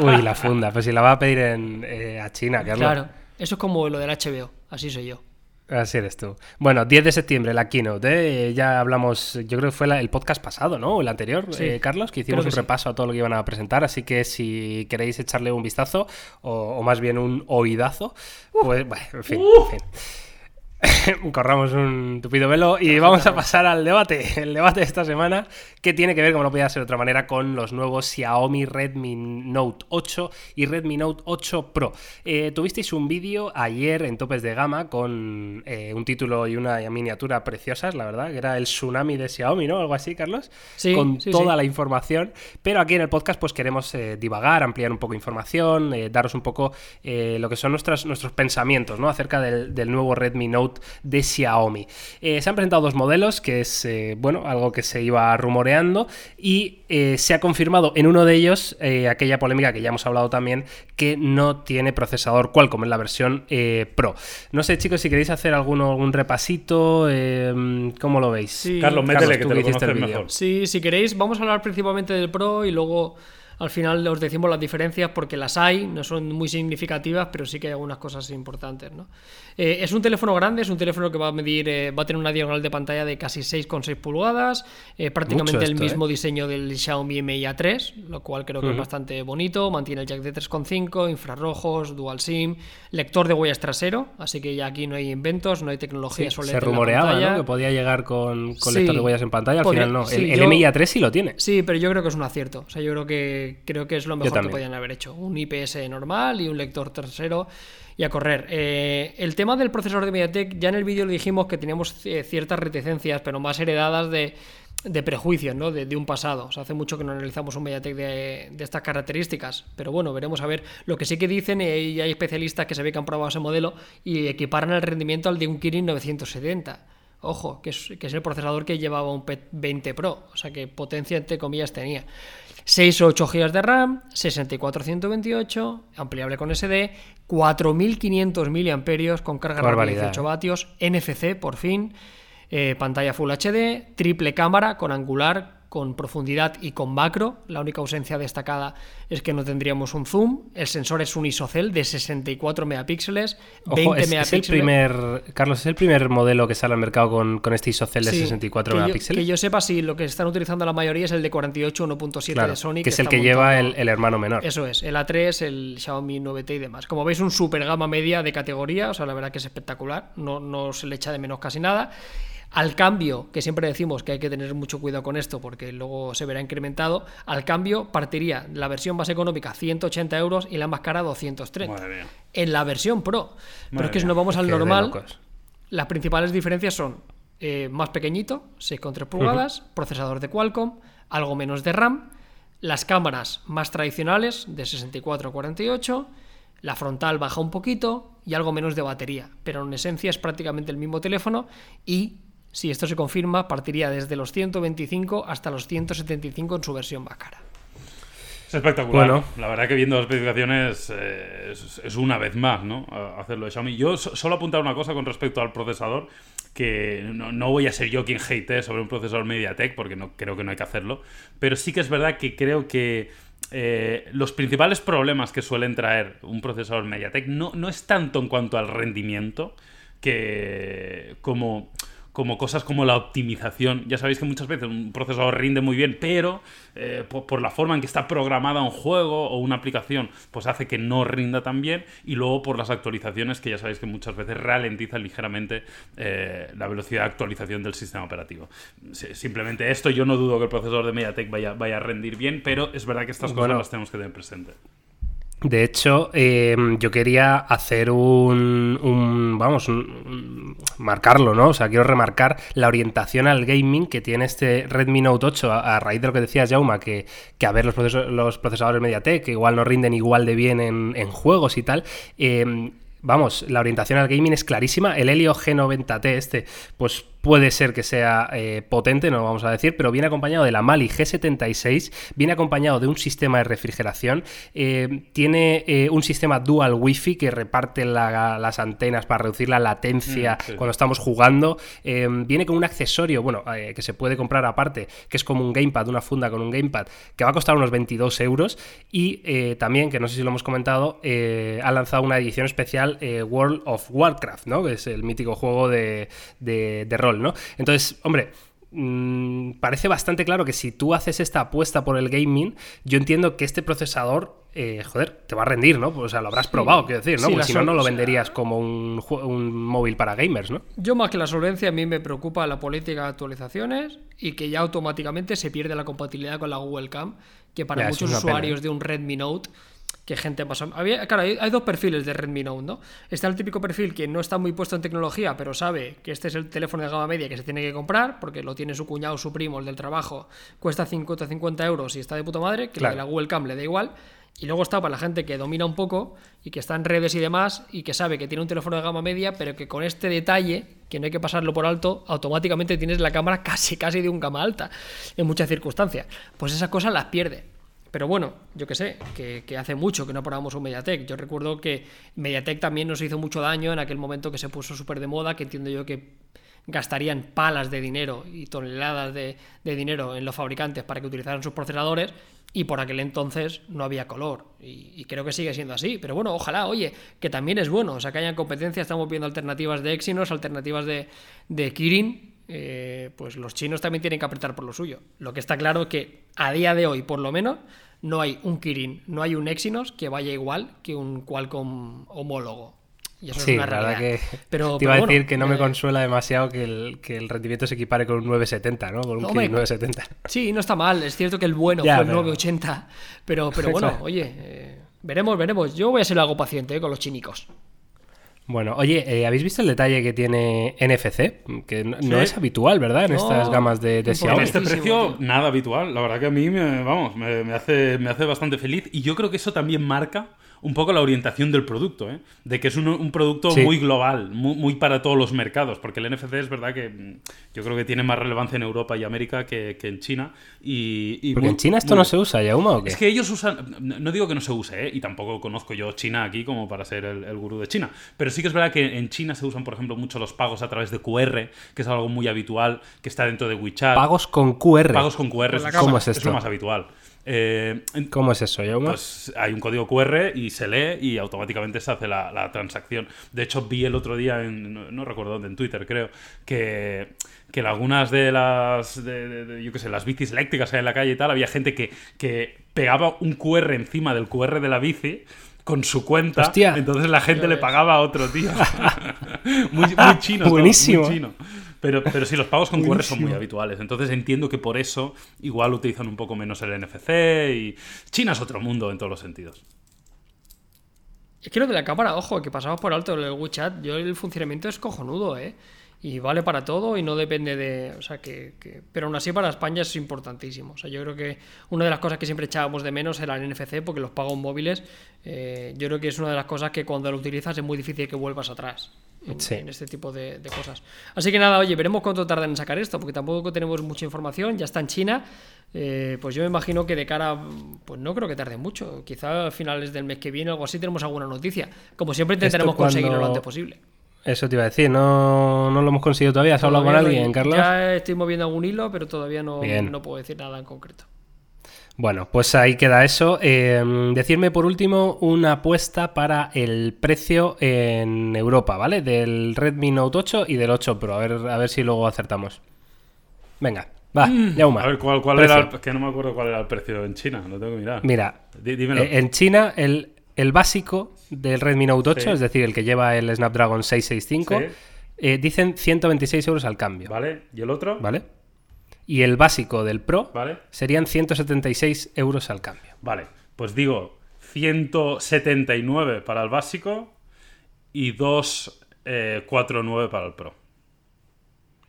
Speaker 1: Uy, la funda. Pues si la va a pedir en, eh, a China, Carlos.
Speaker 3: Claro. Eso es como lo del HBO. Así soy yo.
Speaker 1: Así eres tú. Bueno, 10 de septiembre, la keynote. ¿eh? Ya hablamos, yo creo que fue la- el podcast pasado, ¿no? El anterior,
Speaker 3: Sí,
Speaker 1: eh, Carlos, que hicimos
Speaker 3: que
Speaker 1: un
Speaker 3: sí.
Speaker 1: repaso a todo lo que iban a presentar. Así que si queréis echarle un vistazo, o, o más bien un oídazo, pues, bueno, en fin. en fin. Corramos un tupido velo y vamos a pasar al debate. El debate de esta semana, que tiene que ver, como no podía ser de otra manera, con los nuevos Xiaomi Redmi Note 8 y Redmi Note 8 Pro. Eh, tuvisteis un vídeo ayer en topes de gama con eh, un título y una miniatura preciosas, la verdad, que era el tsunami de Xiaomi, ¿no? Algo así, Carlos.
Speaker 3: Sí,
Speaker 1: con
Speaker 3: sí,
Speaker 1: toda
Speaker 3: sí.
Speaker 1: la información. Pero aquí en el podcast, pues queremos eh, divagar, ampliar un poco información, daros un poco lo que son nuestras, nuestros pensamientos, ¿no? Acerca del, del nuevo Redmi Note de Xiaomi. Eh, se han presentado dos modelos, que es, eh, bueno, algo que se iba rumoreando, y eh, se ha confirmado en uno de ellos eh, aquella polémica que ya hemos hablado también, que no tiene procesador Qualcomm en la versión eh, Pro. No sé, chicos, si queréis hacer alguno, algún repasito, eh, ¿cómo lo veis?
Speaker 3: Sí.
Speaker 2: Carlos, métele,
Speaker 1: Carlos,
Speaker 2: que te lo
Speaker 1: que hiciste el
Speaker 2: conoces
Speaker 1: vídeo.
Speaker 2: mejor.
Speaker 3: Sí, si queréis, vamos a hablar principalmente del Pro y luego al final os decimos las diferencias porque las hay, no son muy significativas, pero sí que hay algunas cosas importantes. ¿no? Eh, es un teléfono grande, es un teléfono que va a medir, eh, va a tener una diagonal de pantalla de casi 6,6 pulgadas, eh, prácticamente el mismo diseño del Xiaomi Mi A3, lo cual creo que es bastante bonito, mantiene el jack de 3,5, infrarrojos, dual SIM, lector de huellas trasero, así que ya aquí no hay inventos, no hay tecnología
Speaker 1: Sí, se
Speaker 3: en la
Speaker 1: rumoreaba. ¿no? que podía llegar con, con
Speaker 3: Sí.
Speaker 1: lector de huellas en pantalla, al
Speaker 3: Podría-
Speaker 1: final no.
Speaker 3: sí,
Speaker 1: el, el
Speaker 3: yo-
Speaker 1: MIA 3 sí lo tiene.
Speaker 3: Sí, pero yo creo que es un acierto. O sea, yo creo que creo que es lo mejor que podían haber hecho. Un IPS normal y un lector trasero y a correr. Eh, el tema del procesador de MediaTek, ya en el vídeo le dijimos que teníamos eh, ciertas reticencias, pero más heredadas de, de prejuicios, ¿no? De, de un pasado. O sea, hace mucho que no analizamos un MediaTek de, de estas características. Pero bueno, veremos a ver. Lo que sí que dicen, eh, y hay especialistas que se ve que han probado ese modelo y equiparan el rendimiento al de un Kirin 970. Ojo, que es, que es el procesador que llevaba un P20 Pro, o sea que potencia entre comillas tenía. 6 o 8 GB de RAM, 64-128, ampliable con SD, 4500 mAh con carga rápida de
Speaker 1: Barbaridad,
Speaker 3: 18
Speaker 1: eh.
Speaker 3: vatios, NFC por fin, eh, pantalla Full HD, triple cámara con angular, con profundidad y con macro. La única ausencia destacada es que no tendríamos un zoom. El sensor es un ISOCELL de 64 megapíxeles, 20
Speaker 1: Ojo, es, es
Speaker 3: megapíxeles.
Speaker 1: el primer, Carlos, es el primer modelo que sale al mercado con, con este ISOCELL de
Speaker 3: Sí,
Speaker 1: 64
Speaker 3: que yo-
Speaker 1: megapíxeles.
Speaker 3: que yo sepa, si lo que están utilizando la mayoría es el de 48 1.7
Speaker 1: Claro,
Speaker 3: de Sony.
Speaker 1: que es el que lleva el, el hermano menor.
Speaker 3: Eso es, el A3, el Xiaomi 9T y demás. Como veis, un super gama media de categoría, o sea, la verdad que es espectacular, no, no se le echa de menos casi nada. Al cambio, que siempre decimos que hay que tener mucho cuidado con esto porque luego se verá incrementado, al cambio partiría la versión más económica 180 euros y la más cara 230.
Speaker 2: Madre mía.
Speaker 3: En la versión Pro. Pero es que si nos vamos al normal, las principales diferencias son eh, más pequeñito, 6,3 pulgadas, procesador de Qualcomm, algo menos de RAM, las cámaras más tradicionales de 64 a 48, la frontal baja un poquito y algo menos de batería, pero en esencia es prácticamente el mismo teléfono y si esto se confirma partiría desde los 125 hasta los 175 en su versión más cara.
Speaker 2: Es espectacular.
Speaker 1: Bueno.
Speaker 2: La verdad que viendo las especificaciones eh, es, es una vez más, ¿no? Hacerlo de Xiaomi. Yo so- solo apuntar una cosa con respecto al procesador, que no, no voy a ser yo quien hate sobre un procesador MediaTek, porque no creo que no hay que hacerlo, pero sí que es verdad que creo que eh, los principales problemas que suelen traer un procesador MediaTek no, no es tanto en cuanto al rendimiento, que como como cosas como la optimización. Ya sabéis que muchas veces un procesador rinde muy bien, pero eh, por, por la forma en que está programada un juego o una aplicación, pues hace que no rinda tan bien. Y luego por las actualizaciones, que ya sabéis que muchas veces ralentizan ligeramente eh, la velocidad de actualización del sistema operativo. Si- Simplemente esto, yo no dudo que el procesador de MediaTek vaya, vaya a rendir bien, pero es verdad que estas cosas las tenemos que tener presentes.
Speaker 1: De hecho, eh, yo quería hacer un, un vamos, un, marcarlo, ¿no? O sea, quiero remarcar la orientación al gaming que tiene este Redmi Note 8 a, raíz de lo que decías, Jauma, que, que a ver los, proceso- los procesadores MediaTek, que igual no rinden igual de bien en, juegos y tal. eh, vamos, la orientación al gaming es clarísima. El Helio G90T este, pues puede ser que sea eh, potente, no lo vamos a decir, pero viene acompañado de la Mali G76, viene acompañado de un sistema de refrigeración, eh, tiene eh, un sistema dual wifi que reparte la- las antenas para reducir la latencia
Speaker 2: Mm, sí.
Speaker 1: cuando estamos jugando, viene con un accesorio, bueno, que se puede comprar aparte, que es como un gamepad, una funda con un gamepad, que va a costar unos 22 euros, y también, que no sé si lo hemos comentado, ha lanzado una edición especial World of Warcraft, ¿no? Que es el mítico juego de, de- de rol, ¿no? Entonces, hombre, mm, parece bastante claro que si tú haces esta apuesta por el gaming, yo entiendo que este procesador, eh, joder, te va a rendir, ¿no? Pues, o sea, lo habrás probado, quiero decir, ¿no?
Speaker 3: Sí,
Speaker 1: Porque si no, no lo
Speaker 3: o sea-
Speaker 1: venderías como un, móvil para gamers, ¿no?
Speaker 3: Yo más que la solvencia, a mí me preocupa la política de actualizaciones y que ya automáticamente se pierde la compatibilidad con la Google Cam, que para
Speaker 1: Ya,
Speaker 3: muchos
Speaker 1: pena,
Speaker 3: usuarios de un Redmi Note, que gente más... Había, claro, hay, hay dos perfiles de Redmi Note, ¿no? Está el típico perfil que no está muy puesto en tecnología, pero sabe que este es el teléfono de gama media que se tiene que comprar, porque lo tiene su cuñado, su primo, el del trabajo, cuesta 50 50 euros y está de puta madre, que
Speaker 1: Claro.
Speaker 3: la Google Cam le da igual. Y luego está para la gente que domina un poco y que está en redes y demás y que sabe que tiene un teléfono de gama media, pero que con este detalle, que no hay que pasarlo por alto, automáticamente tienes la cámara casi casi de un gama alta en muchas circunstancias. Pues esas cosas las pierde. Pero bueno, yo que sé, que, hace mucho que no probamos un Mediatek. Yo recuerdo que Mediatek también nos hizo mucho daño en aquel momento que se puso súper de moda, que entiendo yo que gastarían palas de dinero y toneladas de, dinero en los fabricantes para que utilizaran sus procesadores y por aquel entonces no había color. Y, creo que sigue siendo así. Pero bueno, ojalá, oye, que también es bueno. O sea, que haya competencia. Estamos viendo alternativas de Exynos, alternativas de, de Kirin. eh, pues los chinos también tienen que apretar por lo suyo. Lo que está claro es que a día de hoy, por lo menos, no hay un Kirin, no hay un Exynos que vaya igual que un Qualcomm homólogo. Y eso
Speaker 1: Sí,
Speaker 3: es una
Speaker 1: la verdad
Speaker 3: realidad.
Speaker 1: que
Speaker 3: pero,
Speaker 1: te iba a decir
Speaker 3: bueno,
Speaker 1: que no me
Speaker 3: eh,
Speaker 1: consuela demasiado que el, que el rendimiento se equipare con un 970, ¿no? Con un
Speaker 3: Hombre,
Speaker 1: Kirin 970.
Speaker 3: Sí, no está mal. Es cierto que el bueno
Speaker 1: Ya,
Speaker 3: fue el
Speaker 1: pero-
Speaker 3: 980. Pero, pero bueno, oye, eh, veremos, veremos. Yo voy a ser algo paciente eh, con los chinicos.
Speaker 1: Bueno, oye, eh, ¿habéis visto el detalle que tiene NFC? Que no, es habitual, ¿verdad? En
Speaker 3: No,
Speaker 1: estas gamas de, de Xiaomi.
Speaker 2: En este precio, nada habitual. La verdad que a mí, me, vamos, me, me hace, me hace bastante feliz. Y yo creo que eso también marca un poco la orientación del producto, ¿eh? De que es un, un producto
Speaker 1: Sí.
Speaker 2: muy global, muy, muy para todos los mercados. Porque el NFC es verdad que mm, yo creo que tiene más relevancia en Europa y América que, que en China. Y, y
Speaker 1: Porque
Speaker 2: muy-
Speaker 1: en China esto
Speaker 2: muy-
Speaker 1: no se usa, Yauma, ¿o qué?
Speaker 2: Es que ellos usan, no digo que no se use, ¿eh? y tampoco conozco yo China aquí como para ser el, el gurú de China, pero sí que es verdad que en China se usan, por ejemplo, mucho los pagos a través de QR, que es algo muy habitual, que está dentro de WeChat.
Speaker 1: Pagos con QR.
Speaker 2: Pagos con QR, es-
Speaker 1: cámara. ¿Cómo es
Speaker 2: lo más habitual. Eh,
Speaker 1: ¿Cómo es eso, Yauma?
Speaker 2: pues hay un código QR y se lee y automáticamente se hace la, la transacción. De hecho, vi el otro día, en, no, no recuerdo dónde, en Twitter creo, que, que en algunas de las, de, de- de, yo qué sé, las bicis eléctricas que hay en la calle y tal, había gente que, que pegaba un QR encima del QR de la bici con su cuenta.
Speaker 1: Hostia.
Speaker 2: Entonces la gente le pagaba a otro tío. muy, muy chino. todo,
Speaker 1: Buenísimo.
Speaker 2: muy chino. Pero, pero sí, los pagos con QR son muy habituales. Entonces entiendo que por eso igual utilizan un poco menos el NFC y China es otro mundo en todos los sentidos.
Speaker 3: Es que lo de la cámara, ojo, que pasamos por alto el WeChat, yo el funcionamiento es cojonudo, ¿eh? Y vale para todo y no depende de... O sea, que, que- Pero aún así para España es importantísimo. O sea, yo creo que una de las cosas que siempre echábamos de menos era el NFC, porque los pagos móviles, eh, yo creo que es una de las cosas que cuando lo utilizas es muy difícil que vuelvas atrás. En,
Speaker 1: Sí.
Speaker 3: en este tipo de, de cosas. Así que nada, oye, veremos cuánto tardan en sacar esto, porque tampoco tenemos mucha información, ya está en China. Eh, pues yo me imagino que de cara, pues no creo que tarde mucho. Quizá a finales del mes que viene o algo así tenemos alguna noticia. Como siempre intentaremos
Speaker 1: cuando-
Speaker 3: conseguirlo lo antes posible.
Speaker 1: Eso te iba a decir, no, no lo hemos conseguido todavía. ¿Has hablado con alguien, Carlos?
Speaker 3: Ya estoy moviendo algún hilo, pero todavía no, no puedo decir nada en concreto.
Speaker 1: Bueno, pues ahí queda eso. Eh, decirme por último una apuesta para el precio en Europa, ¿vale? Del Redmi Note 8 y del 8 Pro. A ver, a ver si luego acertamos. Venga, va, Yauma.
Speaker 2: Mm. A ver, ¿cuál, cuál era el, que no me acuerdo cuál era el precio en China, lo tengo que mirar.
Speaker 1: Mira,
Speaker 2: Dí- dímelo.
Speaker 1: eh, en China el, el básico del Redmi Note 8,
Speaker 2: Sí.
Speaker 1: es decir, el que lleva el Snapdragon 665,
Speaker 2: Sí.
Speaker 1: eh, dicen 126 euros al cambio,
Speaker 2: ¿Vale? ¿Y el otro?
Speaker 1: ¿vale? Y el básico del Pro
Speaker 2: ¿Vale?
Speaker 1: serían 176 euros al cambio.
Speaker 2: Vale. Pues digo 179 para el básico y 249 para el Pro.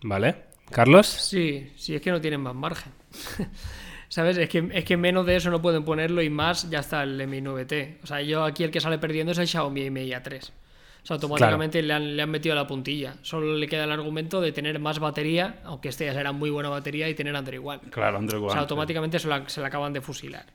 Speaker 1: ¿Vale? ¿Carlos?
Speaker 3: Sí, sí, es que no tienen más margen. ¿Sabes? Es que, es que menos de eso no pueden ponerlo y más ya está el Mi 9T. O sea, yo aquí el que sale perdiendo es el Xiaomi Mi A3. O sea, automáticamente le, han, le han metido la puntilla. Solo le queda el argumento de tener más batería, aunque este ya será muy buena batería, y tener Android One.
Speaker 2: Claro, Android One.
Speaker 3: O sea,
Speaker 2: sí.
Speaker 3: automáticamente se la, se la acaban de fusilar.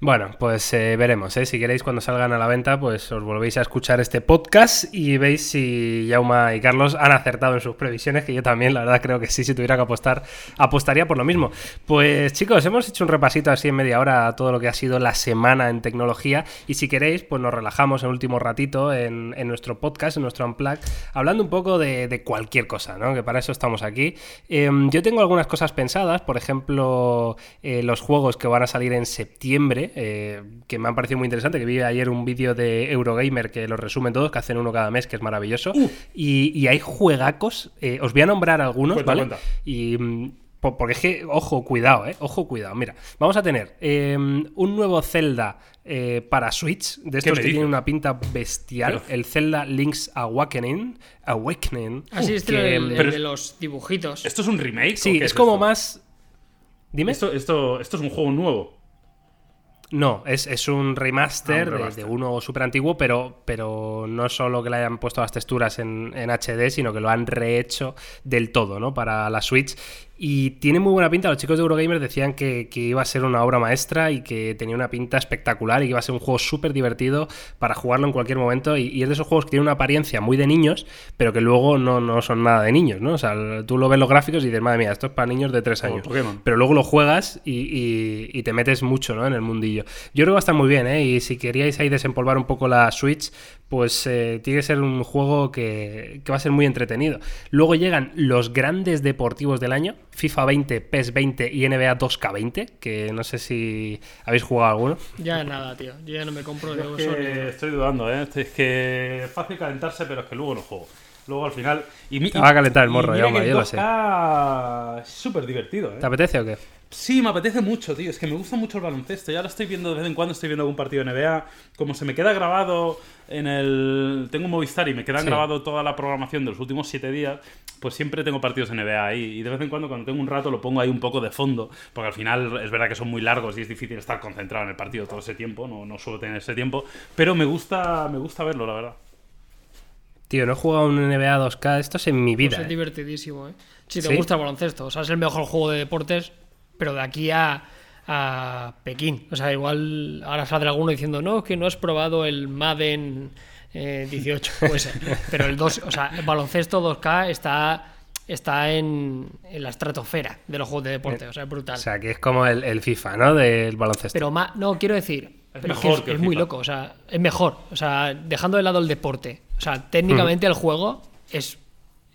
Speaker 1: Bueno, pues eh, veremos, ¿eh? Si queréis, cuando salgan a la venta, pues os volvéis a escuchar este podcast y veis si Jauma y Carlos han acertado en sus previsiones, que yo también, la verdad, creo que sí, si tuviera que apostar, apostaría por lo mismo. Pues chicos, hemos hecho un repasito así en media hora a todo lo que ha sido la semana en tecnología y si queréis, pues nos relajamos en último ratito en, nuestro podcast, en nuestro Unplug, hablando un poco de, cualquier cosa, ¿no? Que para eso estamos aquí. Eh, yo tengo algunas cosas pensadas, por ejemplo, eh, los juegos que van a salir en septiembre, eh, que me han parecido muy interesante, que vi ayer un vídeo de Eurogamer que los resumen todos, que hacen uno cada mes, que es maravilloso.
Speaker 2: Uh.
Speaker 1: Y, y, hay juegacos, eh, os voy a nombrar algunos,
Speaker 2: Cuenta,
Speaker 1: ¿vale?
Speaker 2: cuenta.
Speaker 1: Y... mm, po- Porque es que, ojo, cuidado, ¿eh? Ojo, cuidado. Mira, vamos a tener eh, un nuevo Zelda eh, para Switch, de
Speaker 2: ¿Qué
Speaker 1: estos que tienen una pinta bestial,
Speaker 2: Pero-
Speaker 1: el Zelda Link's Awakening. Awakening.
Speaker 3: Así es
Speaker 1: que,
Speaker 3: el, de los dibujitos.
Speaker 2: ¿Esto es un remake?
Speaker 1: Sí,
Speaker 2: qué
Speaker 1: es como
Speaker 2: esto?
Speaker 1: más... Dime.
Speaker 2: Esto, esto, esto es un juego nuevo.
Speaker 1: No, es, es un remaster,
Speaker 2: Ah, un
Speaker 1: de-
Speaker 2: remaster.
Speaker 1: De, uno súper antiguo, pero, pero no solo que le hayan puesto las texturas en, en HD, sino que lo han rehecho del todo, ¿no? Para la Switch. Y tiene muy buena pinta. Los chicos de Eurogamer decían que, que iba a ser una obra maestra y que tenía una pinta espectacular y que iba a ser un juego súper divertido para jugarlo en cualquier momento. Y, y es de esos juegos que tienen una apariencia muy de niños, pero que luego no, no son nada de niños, ¿no? O sea, tú lo ves los gráficos y dices, madre mía, esto es para niños de 3
Speaker 2: Como
Speaker 1: años. Pero luego lo juegas y, y- y te metes mucho ¿no? en el mundillo. Yo creo que va a estar muy bien, ¿eh? Y si queríais ahí desempolvar un poco la Switch, pues eh, tiene que ser un juego que, que va a ser muy entretenido. Luego llegan los grandes deportivos del año, FIFA 20, PES 20 y NBA 2K20, que no sé si habéis jugado alguno.
Speaker 3: Ya nada, tío. Yo ya no me compro de
Speaker 2: Es
Speaker 3: eso
Speaker 2: que
Speaker 3: ni-
Speaker 2: estoy dudando, ¿eh? Es que es fácil calentarse, pero es que luego no juego. Luego al final. Y,
Speaker 1: va a calentar el morro,
Speaker 2: el
Speaker 1: yo lo sé.
Speaker 2: 2K Es súper divertido, ¿eh?
Speaker 1: ¿Te apetece o qué?
Speaker 2: Sí, me apetece mucho, tío. Es que me gusta mucho el baloncesto. Ya lo estoy viendo de vez en cuando, estoy viendo algún partido de NBA. Como se me queda grabado en el... Tengo un Movistar y me queda
Speaker 1: Sí.
Speaker 2: grabado toda la programación de los últimos siete días, pues siempre tengo partidos de NBA ahí. Y de vez en cuando, cuando tengo un rato, lo pongo ahí un poco de fondo. Porque al final es verdad que son muy largos y es difícil estar concentrado en el partido todo ese tiempo. No, no suelo tener ese tiempo. Pero me gusta, me gusta verlo, la verdad.
Speaker 1: Tío, no he jugado un NBA 2K, esto es en mi
Speaker 3: Pues
Speaker 1: vida.
Speaker 3: es
Speaker 1: ¿eh?
Speaker 3: divertidísimo, ¿eh? Si te
Speaker 1: ¿Sí?
Speaker 3: gusta el baloncesto. O sea, es el mejor juego de deportes, pero de aquí a, a Pekín. O sea, igual ahora saldrá alguno diciendo, no, es que no has probado el Madden eh, 18. Puede ser. Pero el 2, o sea, el baloncesto 2K está, está en, en la estratosfera de los juegos de deporte. O sea, es brutal.
Speaker 1: O sea, que es como el, el FIFA, ¿no? Del baloncesto.
Speaker 3: Pero más, no, quiero decir,
Speaker 2: Es
Speaker 3: pero
Speaker 2: mejor
Speaker 3: es,
Speaker 2: que el
Speaker 3: es muy loco, o sea, es mejor, o sea, dejando de lado el deporte, o sea, técnicamente el juego es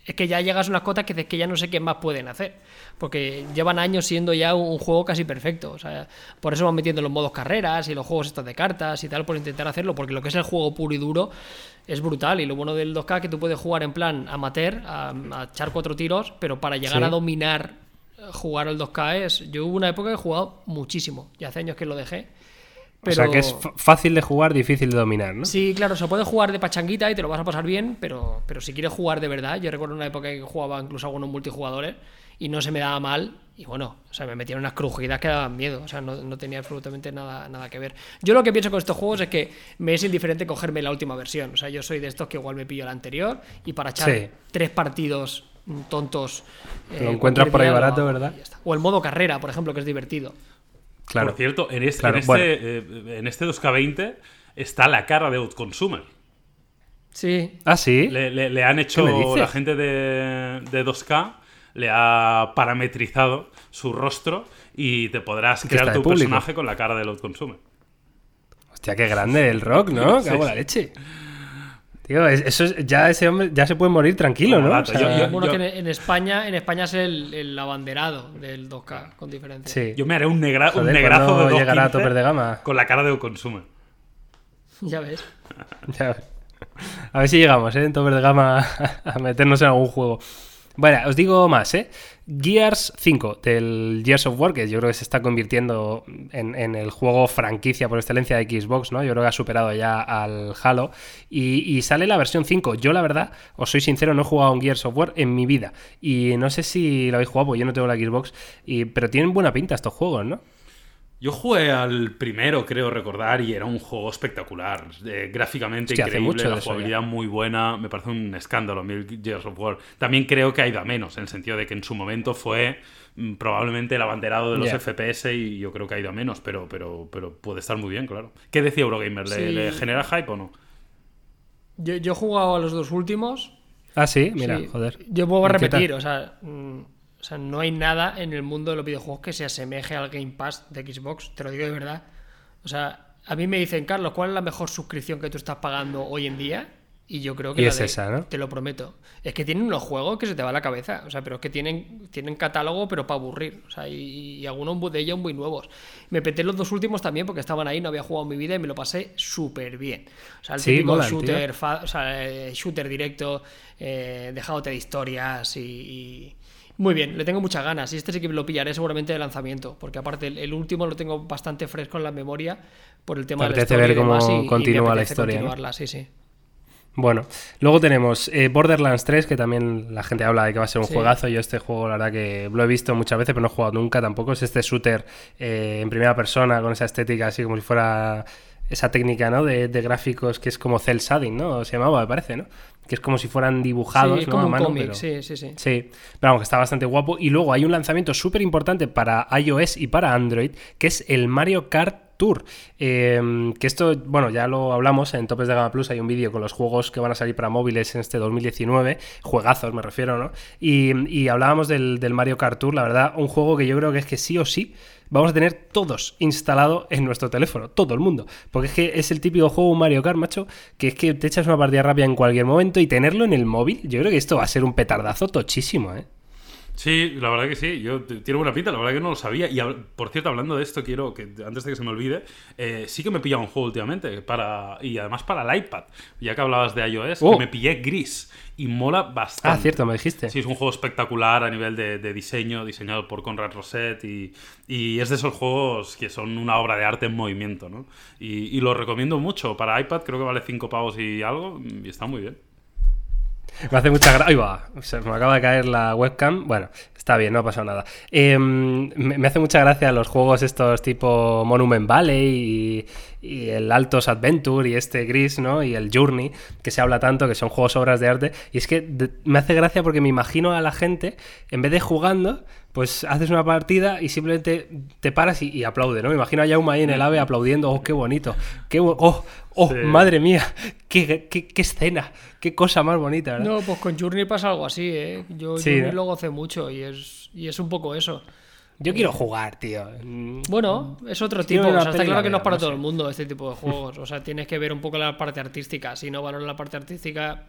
Speaker 3: es que ya llegas a unas cotas que que ya no sé qué más pueden hacer, porque llevan años siendo ya un, un juego casi perfecto, o sea, por eso van metiendo los modos carreras y los juegos estos de cartas y tal por intentar hacerlo, porque lo que es el juego puro y duro es brutal y lo bueno del 2K es que tú puedes jugar en plan amateur, a, a echar cuatro tiros, pero para llegar
Speaker 1: Sí.
Speaker 3: a dominar eh, jugar al 2K es. Yo hubo una época que he jugado muchísimo. Y hace años que lo dejé.
Speaker 1: O sea, que es fácil de jugar, difícil de dominar, ¿no?
Speaker 3: Sí, claro, se puede jugar de pachanguita y te lo vas a pasar bien, pero, pero si quieres jugar de verdad, yo recuerdo una época que jugaba incluso algunos multijugadores y no se me daba mal. Y bueno, o sea, me metieron unas crujidas que daban miedo. O sea, no, no tenía absolutamente nada, nada que ver. Yo lo que pienso con estos juegos es que me es indiferente cogerme la última versión. O sea, yo soy de estos que igual me pillo la anterior y para echar
Speaker 1: Sí.
Speaker 3: tres partidos tontos.
Speaker 1: Lo encuentras
Speaker 3: cualquier
Speaker 1: por ahí barato, ¿verdad?
Speaker 3: O el modo carrera, por ejemplo, que es divertido.
Speaker 1: Claro.
Speaker 2: Por cierto, en este,
Speaker 1: Claro,
Speaker 2: en, este,
Speaker 1: bueno.
Speaker 2: eh, en este 2K20 está la cara de Outconsumer.
Speaker 3: Sí,
Speaker 1: Ah, sí.
Speaker 2: Le, le- le han hecho la gente de, de 2K le ha parametrizado su rostro y te podrás crear tu
Speaker 1: público.
Speaker 2: personaje con la cara del Outconsumer.
Speaker 1: Hostia, qué grande el rock, ¿no? Cago
Speaker 2: sí.
Speaker 1: la leche. Tío, es- eso es- ya ese hombre ya se puede morir tranquilo, ¿no? O sea,
Speaker 2: yo- yo-
Speaker 3: bueno, que en, España, en España es el, el abanderado del 2K, con diferencia.
Speaker 1: sí.
Speaker 2: Yo me haré un, negra- un
Speaker 1: Joder,
Speaker 2: negrazo
Speaker 1: ¿cuándo
Speaker 2: de
Speaker 1: llegará a
Speaker 2: 2.15
Speaker 1: tope de gama?
Speaker 2: con la cara de Outconsumer.
Speaker 3: Ya ves.
Speaker 1: Ya ves. A ver si llegamos, ¿eh? En tope de gama a meternos en algún juego. Bueno, os digo más, ¿eh? Gears 5 del Gears of War, que yo creo que se está convirtiendo en, el juego franquicia por excelencia de Xbox, ¿no? Yo creo que ha superado ya al Halo. Y, sale la versión 5. Yo, la verdad, os soy sincero, no he jugado un Gears of War en mi vida. Y no sé si lo habéis jugado, porque yo no tengo la Xbox. Y, pero tienen buena pinta estos juegos, ¿no?
Speaker 2: Yo jugué al primero, creo recordar, y era un juego espectacular. Eh, gráficamente increíble, la jugabilidad muy buena. Me parece un escándalo, Mil Gears of War. También creo que ha ido a menos, en el sentido de que en su momento fue mm, probablemente el abanderado de los FPS y yo creo que ha ido a menos, pero, pero, pero puede estar muy bien, claro. ¿Qué decía Eurogamer? ¿Le, genera hype o no?
Speaker 3: Yo, yo, he jugado a los dos últimos.
Speaker 1: Ah, sí, mira, joder.
Speaker 3: Yo puedo repetir, o sea. Mm, o sea, no hay nada en el mundo de los videojuegos que se asemeje al Game Pass de Xbox, te lo digo de verdad. O sea, a mí me dicen, Carlos, ¿cuál es la mejor suscripción que tú estás pagando hoy en día? Y yo creo que
Speaker 1: es esa, ¿no?
Speaker 3: Te lo prometo. Es que tienen unos juegos que se te va a la cabeza. O sea, pero es que tienen, tienen catálogo, pero para aburrir. O sea, y, algunos de ellos muy nuevos. Me peté los dos últimos también porque estaban ahí, no había jugado en mi vida y me lo pasé súper bien. O sea, el típico shooter, o sea, eh, shooter directo, eh, dejándote de historias y muy bien, le tengo muchas ganas. Y este sí que lo pillaré seguramente de lanzamiento. Porque aparte, el, último lo tengo bastante fresco en la memoria por el tema de la historia.
Speaker 1: ver cómo continúa la historia.
Speaker 3: Sí, sí.
Speaker 1: Bueno, luego tenemos eh, Borderlands 3, que también la gente habla de que va a ser un juegazo. Yo este juego, la verdad que lo he visto muchas veces, pero no he jugado nunca tampoco. Es este shooter eh, en primera persona, con esa estética así como si fuera esa técnica ¿no? de, gráficos que es como cel shading, ¿no? Se llamaba, me parece, ¿no? Que es como si fueran dibujados
Speaker 3: sí, como un cómic, sí, sí, sí.
Speaker 1: Sí, pero vamos, que está bastante guapo. Y luego hay un lanzamiento súper importante para iOS y para Android, que es el Mario Kart Tour. Em, que esto, bueno, ya lo hablamos en Topes de Gama Plus, hay un vídeo con los juegos que van a salir para móviles en este 2019, juegazos me refiero, ¿no? Y, hablábamos del, del, Mario Kart Tour, la verdad, un juego que yo creo que es que sí o sí vamos a tener todos instalado en nuestro teléfono, todo el mundo. Porque es que es el típico juego Mario Kart, macho, que es que te echas una partida rápida en cualquier momento y tenerlo en el móvil, yo creo que esto va a ser un petardazo tochísimo, ¿eh?
Speaker 2: Sí, la verdad que sí. Yo tiene buena pinta, la verdad que no lo sabía. Y por cierto, hablando de esto, quiero que antes de que se me olvide, eh, sí que me he pillado un juego últimamente para y además para el iPad. Ya que hablabas de iOS, que oh. me pillé Gris y mola bastante.
Speaker 1: Ah, cierto, me dijiste.
Speaker 2: Sí, es un juego espectacular a nivel de, diseño, diseñado por Conrad Rosset y, y, es de esos juegos que son una obra de arte en movimiento, ¿no? Y, y lo recomiendo mucho. Para iPad creo que vale 5 pavos y algo y está muy bien.
Speaker 1: Me hace mucha gracia. ¡Ay, va! Se me acaba de caer la webcam. Bueno, está bien, no ha pasado nada. Em, me, hace mucha gracia los juegos estos tipo Monument Valley y, el Altos Adventure y este Gris, ¿no? Y el Journey, que se habla tanto, que son juegos obras de arte. Y es que me hace gracia porque me imagino a la gente, en vez de jugando, pues haces una partida y simplemente te paras y, aplaude, ¿no? Me imagino a Yauma ahí en el ave aplaudiendo, oh, qué bonito, qué, oh, oh, madre mía, qué, qué, escena, qué cosa más bonita,
Speaker 3: ¿verdad? No, pues con Journey pasa algo así, ¿eh? Yo Journey lo gocé mucho y es, y es un poco eso.
Speaker 1: Yo quiero jugar, tío.
Speaker 3: Bueno, es otro tipo. O sea, está claro que no es para todo el mundo este tipo de juegos. O sea, tienes que ver un poco la parte artística. Si no valoras la parte artística,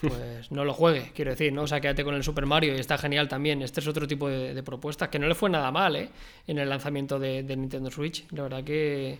Speaker 3: pues no lo juegue, quiero decir, ¿no? O sea, quédate con el Super Mario y está genial también. Este es otro tipo de, propuestas que no le fue nada mal, ¿eh? En el lanzamiento de, Nintendo Switch. La verdad que,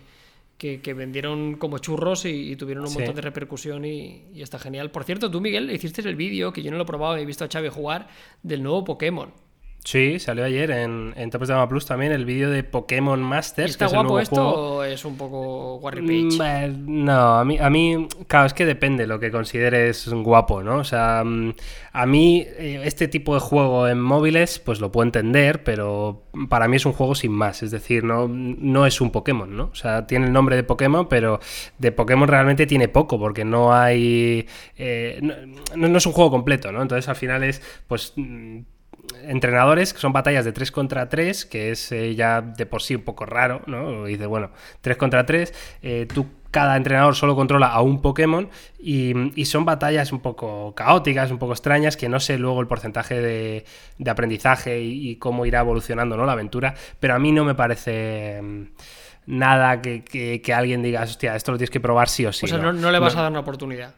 Speaker 3: que, vendieron como churros y, tuvieron un montón de repercusión y, y, está genial. Por cierto, tú, Miguel, hiciste el vídeo, que yo no lo he probado, he visto a Xavi jugar, del nuevo Pokémon.
Speaker 1: Sí, salió ayer en, en Topes de Gama Plus también el vídeo de Pokémon Masters.
Speaker 3: ¿Está guapo esto o es un poco Warry mm,
Speaker 1: eh, No, a mí, a mí, claro, es que depende lo que consideres guapo, ¿no? O sea, mm, a mí eh, este tipo de juego en móviles, pues lo puedo entender, pero para mí es un juego sin más. Es decir, no, no es un Pokémon, ¿no? O sea, tiene el nombre de Pokémon, pero de Pokémon realmente tiene poco, porque no hay. Eh, no, no es un juego completo, ¿no? Entonces al final es, pues mm, entrenadores, que son batallas de 3 contra 3, que es eh, ya de por sí un poco raro, ¿no? Dice, bueno, 3 contra 3, eh, tú cada entrenador solo controla a un Pokémon y, son batallas un poco caóticas, un poco extrañas, que no sé luego el porcentaje de, aprendizaje y, cómo irá evolucionando ¿no? la aventura, pero a mí no me parece mm, nada que, alguien diga, hostia, esto lo tienes que probar sí o sí.
Speaker 3: O sea, no, le vas a dar una oportunidad.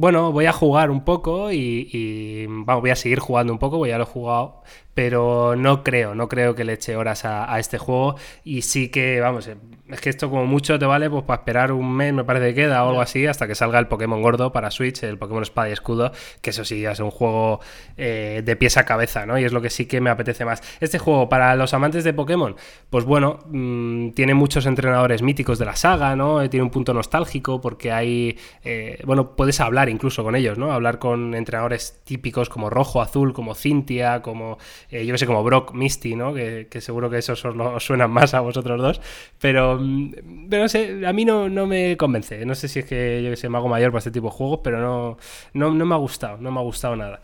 Speaker 1: Bueno, voy a jugar un poco y, vamos, voy a seguir jugando un poco, porque ya lo he jugado, pero no creo, no creo que le eche horas a, a, este juego y sí que, vamos, es que esto como mucho te vale pues para esperar un mes, me parece que queda o algo así, hasta que salga el Pokémon gordo para Switch, el Pokémon Espada y Escudo, que eso sí, es un juego eh, de pies a cabeza, ¿no? Y es lo que sí que me apetece más. Este juego, para los amantes de Pokémon, pues bueno, mmm, tiene muchos entrenadores míticos de la saga, ¿no? Tiene un punto nostálgico porque hay, eh, bueno, puedes hablar incluso con ellos, ¿no? Hablar con entrenadores típicos como Rojo, Azul, como Cintia, como eh, yo que sé, como Brock, Misty, ¿no? Que, que seguro que esos os suenan más a vosotros dos. Pero, mm, pero no sé, a mí no, no, me convence. No sé si es que yo que sé, me hago mayor para este tipo de juegos, pero no, no, no me ha gustado, no me ha gustado nada.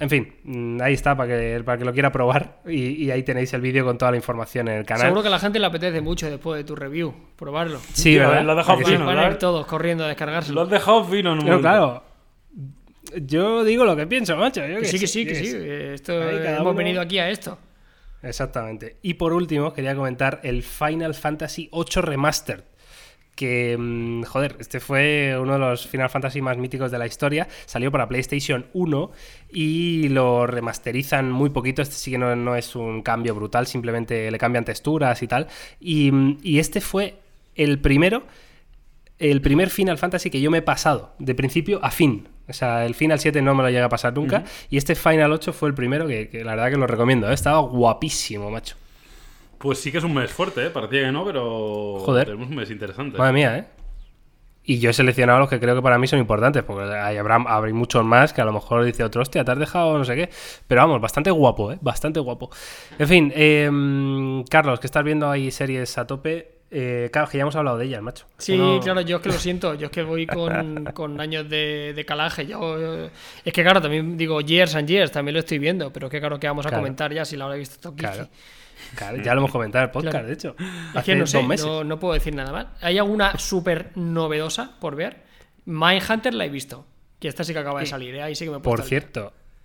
Speaker 1: En fin, mm, ahí está para que, para que lo quiera probar y, y ahí tenéis el vídeo con toda la información en el canal.
Speaker 3: Seguro que a la gente le apetece mucho después de tu review, probarlo.
Speaker 1: Sí, ¿verdad?
Speaker 2: Lo has dejado
Speaker 3: Sí,
Speaker 2: fino,
Speaker 3: van a ir todos corriendo a descargárselo.
Speaker 2: Lo has dejado fino en un
Speaker 1: Pero
Speaker 2: momento.
Speaker 1: claro, yo digo lo que pienso, macho. yo
Speaker 3: Que sí, que sí, que sí. eh, Esto hemos
Speaker 1: uno-
Speaker 3: venido aquí a esto.
Speaker 1: Exactamente. Y por último, quería comentar el Final Fantasy VIII Remastered. Que, mm, joder, este fue uno de los Final Fantasy más míticos de la historia. Salió para PlayStation 1 y lo remasterizan muy poquito. Este sí que no, no es un cambio brutal, simplemente le cambian texturas y tal. Y, mm, y este fue el primero, el primer Final Fantasy que yo me he pasado, de principio a fin. O sea, el Final 7 no me lo llega a pasar nunca. Y este Final 8 fue el primero que, que la verdad que lo recomiendo. ¿eh? Estaba guapísimo, macho.
Speaker 2: Pues sí que es un mes fuerte, ¿eh? Parecía que no, pero
Speaker 1: Joder.
Speaker 2: tenemos un mes interesante.
Speaker 1: Madre mía, ¿eh? Y yo he seleccionado los que creo que para mí son importantes, porque hay, habrá, habrá muchos más que a lo mejor dice otro, hostia, te has dejado no sé qué. Pero vamos, bastante guapo, ¿eh? Bastante guapo. En fin, eh, Carlos, que estás viendo ahí series a tope. Eh, claro, que ya hemos hablado de ellas, macho.
Speaker 3: Sí,
Speaker 1: No-
Speaker 3: claro, yo es que lo siento, yo es que voy con, con años de, de calaje. Yo, eh, es que claro, también digo Years and Years, también lo estoy viendo, pero es que claro que vamos a
Speaker 1: Claro.
Speaker 3: comentar ya si la habrá visto Toki.
Speaker 1: Claro. Claro, ya lo hemos comentado en el podcast,
Speaker 3: Claro.
Speaker 1: de hecho.
Speaker 3: Es
Speaker 1: Hace
Speaker 3: que no sé,
Speaker 1: meses.
Speaker 3: no, no puedo decir nada más. ¿Hay alguna súper novedosa por ver? Mindhunter la he visto, que esta sí que acaba de salir, ¿eh? ahí sí que me he
Speaker 1: Por
Speaker 3: día.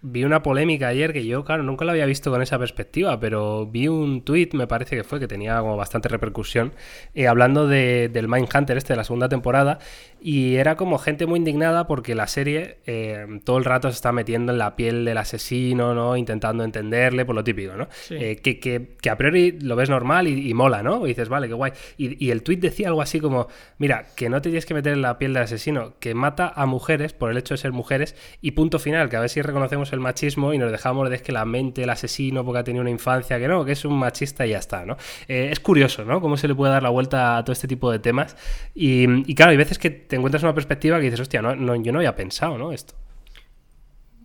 Speaker 1: Vi una polémica ayer que yo, claro, nunca la había visto con esa perspectiva, pero vi un tuit, me parece que fue, que tenía como bastante repercusión, eh, hablando de, del Mindhunter este de la segunda temporada, y era como gente muy indignada porque la serie eh, todo el rato se está metiendo en la piel del asesino, ¿no? Intentando entenderle, por lo típico, ¿no?
Speaker 3: Sí.
Speaker 1: Eh, que, que- que a priori lo ves normal y, y mola, ¿no? Y dices, vale, qué guay. Y, y el tuit decía algo así como, mira, que no te tienes que meter en la piel del asesino, que mata a mujeres por el hecho de ser mujeres y punto final, que a ver si reconocemos el machismo y nos dejamos de que la mente, el asesino, porque ha tenido una infancia, que no, que es un machista y ya está, ¿no? Eh, es curioso, ¿no? Cómo se le puede dar la vuelta a todo este tipo de temas. Y, claro, hay veces que te encuentras una perspectiva que dices, hostia, no, yo no había pensado, ¿no? Esto.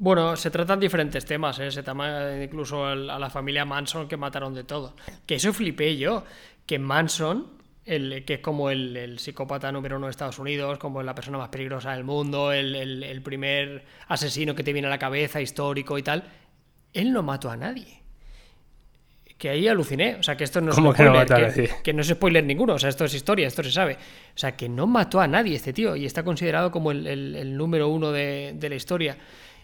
Speaker 3: Bueno, se tratan diferentes temas, ¿eh? se trata incluso al- a la familia Manson que mataron de todo. Que eso flipé yo, que Manson, el, que es como el, el psicópata número uno de Estados Unidos, como la persona más peligrosa del mundo, el, el- el primer asesino que te viene a la cabeza, histórico y tal, él no mató a nadie. Que ahí aluciné, o sea que esto no es
Speaker 1: ¿Cómo
Speaker 3: un
Speaker 1: que no
Speaker 3: spoiler, que, que no es spoiler ninguno, o sea, esto es historia, esto se sabe. O sea, que no mató a nadie este tío y está considerado como el, número uno de, de la historia.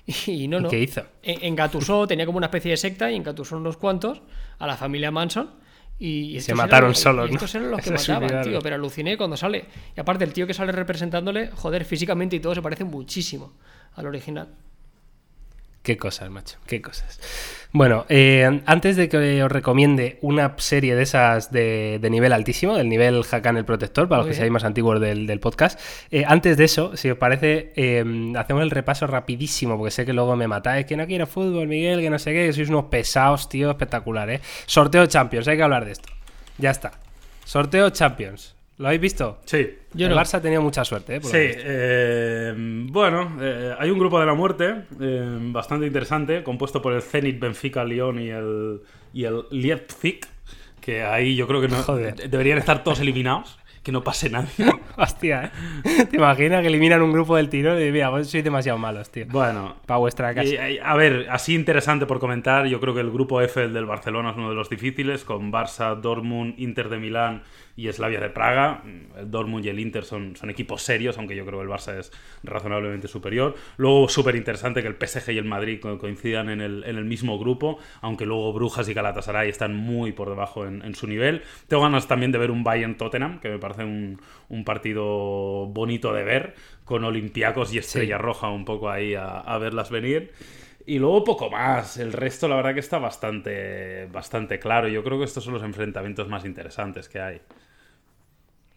Speaker 3: Y no,
Speaker 1: ¿Y
Speaker 3: no.
Speaker 1: qué hizo?
Speaker 3: En- Engatusó, tenía como una especie de secta y engatusó unos cuantos a la familia Manson. Y, estos
Speaker 1: mataron
Speaker 3: eran-
Speaker 1: solos, ¿no?
Speaker 3: Estos eran los que
Speaker 1: Se
Speaker 3: mataban, tío. Pero aluciné cuando sale. Y aparte, el tío que sale representándole, joder, físicamente y todo se parece muchísimo al original.
Speaker 1: Qué cosas, macho, qué cosas. Bueno, eh, antes de que os recomiende una serie de esas de, de nivel altísimo, del nivel Hakan el Protector, para los que
Speaker 3: bien.
Speaker 1: seáis más antiguos del, del podcast, eh, antes de eso, si os parece, eh, hacemos el repaso rapidísimo, porque sé que luego me matáis, que no quiero fútbol, Miguel, que no sé qué, que sois unos pesados, tío, espectacular, ¿eh? Sorteo Champions, hay que hablar de esto. Ya está. Sorteo Champions. ¿Lo habéis visto?
Speaker 2: Sí.
Speaker 3: Yo
Speaker 1: el
Speaker 3: no.
Speaker 1: Barça ha tenido mucha suerte, ¿eh? por
Speaker 2: Sí, eh, bueno, eh, hay un grupo de la muerte eh, bastante interesante, compuesto por el Zenit, Benfica, Lyon y el, y el Leipzig, que ahí yo creo que no,
Speaker 1: Joder.
Speaker 2: deberían estar todos eliminados, que no pase nadie.
Speaker 1: Hostia, ¿eh? ¿Te imaginas que eliminan un grupo del tirón y mira, vos sois demasiado malos, tío?
Speaker 2: Bueno,
Speaker 1: Para vuestra casa.
Speaker 2: y, y, a ver, así interesante por comentar, yo creo que el grupo F, el del Barcelona, es uno de los difíciles, con Barça, Dortmund, Inter de Milán y Slavia de Praga. El Dortmund y el Inter son, son equipos serios, aunque yo creo que el Barça es razonablemente superior. Luego, súper interesante que el PSG y el Madrid co- coincidan en el, en el mismo grupo, aunque luego Brujas y Galatasaray están muy por debajo en, en su nivel. Tengo ganas también de ver un Bayern-Tottenham, que me parece parece un, un partido bonito de ver, con Olympiacos y Estrella Roja un poco ahí a, a verlas venir. Y luego poco más. El resto, la verdad que está bastante, bastante claro. Yo creo que estos son los enfrentamientos más interesantes que hay.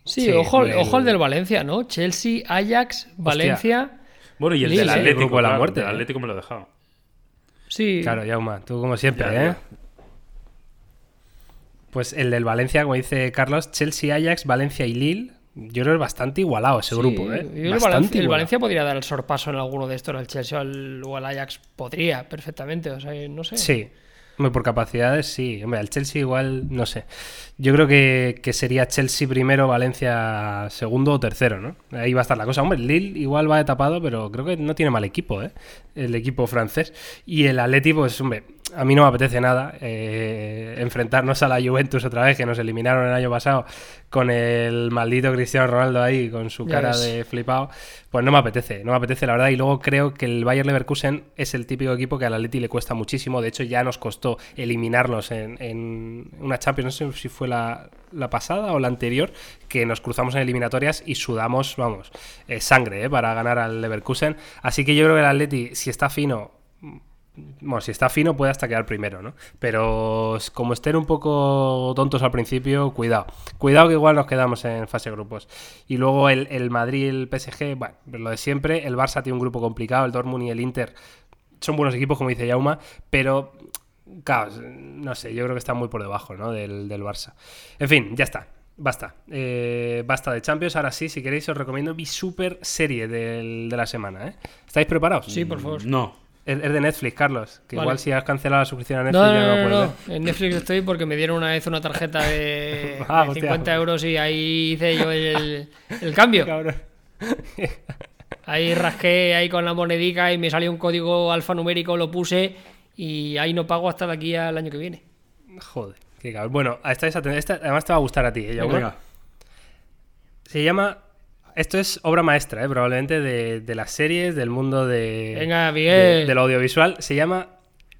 Speaker 3: Sí,
Speaker 1: Sí,
Speaker 3: ojo,
Speaker 1: el-
Speaker 3: ojo el del Valencia, ¿no? Chelsea, Ajax, Valencia.
Speaker 2: Bueno, y el
Speaker 3: Lille,
Speaker 2: del
Speaker 3: el
Speaker 2: Atlético,
Speaker 1: grupo de la muerte,
Speaker 2: el del
Speaker 1: ¿eh?
Speaker 2: Atlético me lo he dejado.
Speaker 3: Sí.
Speaker 1: Claro, Yauma, tú como siempre,
Speaker 2: Ya,
Speaker 1: ¿eh? Pues el del Valencia, como dice Carlos, Chelsea, Ajax, Valencia y Lille. Yo creo que es bastante igualado ese
Speaker 3: Sí,
Speaker 1: grupo, ¿eh?
Speaker 3: yo creo que el
Speaker 1: Bastante
Speaker 3: Valencia, el. Valencia podría dar el sorpaso en alguno de estos, al Chelsea o al, o al Ajax. Podría, perfectamente. O sea, no sé.
Speaker 1: Sí. Hombre, por capacidades, sí. Hombre, al Chelsea igual, no sé. Yo creo que, que sería Chelsea primero, Valencia segundo o tercero, ¿no? Ahí va a estar la cosa. Hombre, Lille igual va de tapado, pero creo que no tiene mal equipo, ¿eh? El equipo francés. Y el Atleti, pues, hombre, a mí no me apetece nada eh, enfrentarnos a la Juventus otra vez, que nos eliminaron el año pasado con el maldito Cristiano Ronaldo ahí, con su cara de flipado. Pues no me apetece, no me apetece la verdad. Y luego creo que el Bayer Leverkusen es el típico equipo que al Atleti le cuesta muchísimo. De hecho, ya nos costó eliminarlos en, en una Champions, no sé si fue la, la pasada o la anterior, que nos cruzamos en eliminatorias y sudamos, vamos, eh, sangre eh, para ganar al Leverkusen. Así que yo creo que el Atleti, si está fino, bueno, si está fino puede hasta quedar primero, ¿no? Pero como estén un poco tontos al principio, cuidado. Cuidado que igual nos quedamos en fase de grupos. Y luego el, el Madrid, el PSG, bueno, lo de siempre. El Barça tiene un grupo complicado, el Dortmund y el Inter son buenos equipos, como dice Jauma, pero claro, no sé, yo creo que están muy por debajo, ¿no? Del, del Barça. En fin, ya está. Basta. Eh, basta de Champions. Ahora sí, si queréis, os recomiendo mi super serie del- de la semana, ¿eh? ¿Estáis preparados?
Speaker 3: Sí, por favor.
Speaker 2: No.
Speaker 1: Es, es de Netflix, Carlos. Que
Speaker 3: Vale.
Speaker 1: igual si has cancelado la suscripción a Netflix
Speaker 3: No,
Speaker 1: ya
Speaker 3: no,
Speaker 1: no,
Speaker 3: no,
Speaker 1: lo
Speaker 3: no,
Speaker 1: puedes
Speaker 3: no. En Netflix estoy porque me dieron una vez una tarjeta de,
Speaker 1: Ah,
Speaker 3: de
Speaker 1: hostia.
Speaker 3: 50 euros y ahí hice yo el, el cambio.
Speaker 1: Cabrón.
Speaker 3: Ahí rasqué ahí con la monedica y me salió un código alfanumérico, lo puse y ahí no pago hasta de aquí al año que viene.
Speaker 1: Joder, qué cabrón. Bueno, estáis atentos. Esta además te va a gustar a ti, ¿eh?
Speaker 2: Venga.
Speaker 1: Se llama. Esto es obra maestra, ¿eh? probablemente de, de las series, del mundo de,
Speaker 3: Venga,
Speaker 1: de- del audiovisual. Se llama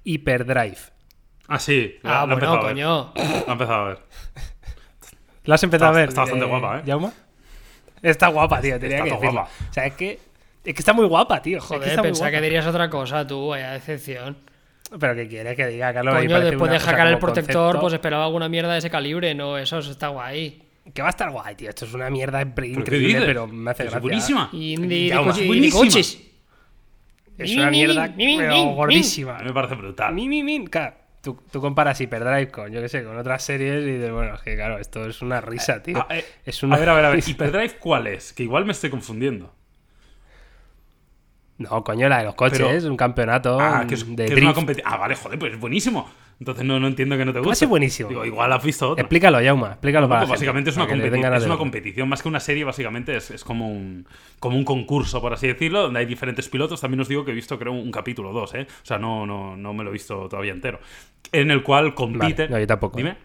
Speaker 1: Hyperdrive.
Speaker 2: Ah, sí. la-
Speaker 3: Ah,
Speaker 2: la he
Speaker 3: bueno,
Speaker 2: empezado a ver.
Speaker 3: coño.
Speaker 2: La he empezado a ver.
Speaker 1: ¿La has empezado
Speaker 2: Está-
Speaker 1: a ver?
Speaker 2: está bastante guapa, ¿eh?
Speaker 1: Jauma? Está guapa, tío, tenía
Speaker 2: Está
Speaker 1: que
Speaker 2: guapa.
Speaker 1: O sea, es que, es que está muy guapa, tío. Es que
Speaker 3: Joder, pensaba que dirías otra cosa tú, vaya decepción.
Speaker 1: Pero ¿qué quieres que diga, Carlos?
Speaker 3: Coño, después de hackear el protector,
Speaker 1: concepto
Speaker 3: pues esperaba alguna mierda de ese calibre, no, eso está guay.
Speaker 1: Que va a estar guay, tío. Esto es una mierda increíble, pero me hace
Speaker 2: Es
Speaker 1: gracia.
Speaker 2: buenísima.
Speaker 3: Y de, coches.
Speaker 1: Es
Speaker 3: Mi,
Speaker 1: una
Speaker 3: mi,
Speaker 1: mierda,
Speaker 3: mi, mi,
Speaker 1: pero gordísima.
Speaker 2: Me parece brutal.
Speaker 1: Mi, mi, mi. Claro, tú, tú comparas Hyperdrive con, yo qué sé, con otras series y dices, bueno, es que claro, esto es una risa, tío.
Speaker 2: Ah, eh,
Speaker 1: es una...
Speaker 2: A ver, a ver, a ver. ¿Hyperdrive cuál es? Que igual me estoy confundiendo.
Speaker 1: No, coño, la de los coches,
Speaker 2: Pero-
Speaker 1: es un campeonato
Speaker 2: Ah, que es,
Speaker 1: de
Speaker 2: que es una
Speaker 1: drift.
Speaker 2: Ah, vale, joder, pues es buenísimo. Entonces no, no entiendo que no te
Speaker 1: ¿Cómo
Speaker 2: guste.
Speaker 1: así buenísimo?
Speaker 2: Digo, igual has visto.
Speaker 1: Explícalo, Yauma, explícalo
Speaker 2: No,
Speaker 1: para
Speaker 2: pues
Speaker 1: gente,
Speaker 2: básicamente es una, competi- es una competición, más que una serie, básicamente es, es como, un, como un concurso, por así decirlo, donde hay diferentes pilotos. También os digo que he visto, creo, un capítulo o dos, ¿eh? O sea, no, no, no me lo he visto todavía entero. En el cual compiten.
Speaker 1: no, yo tampoco.
Speaker 2: Dime.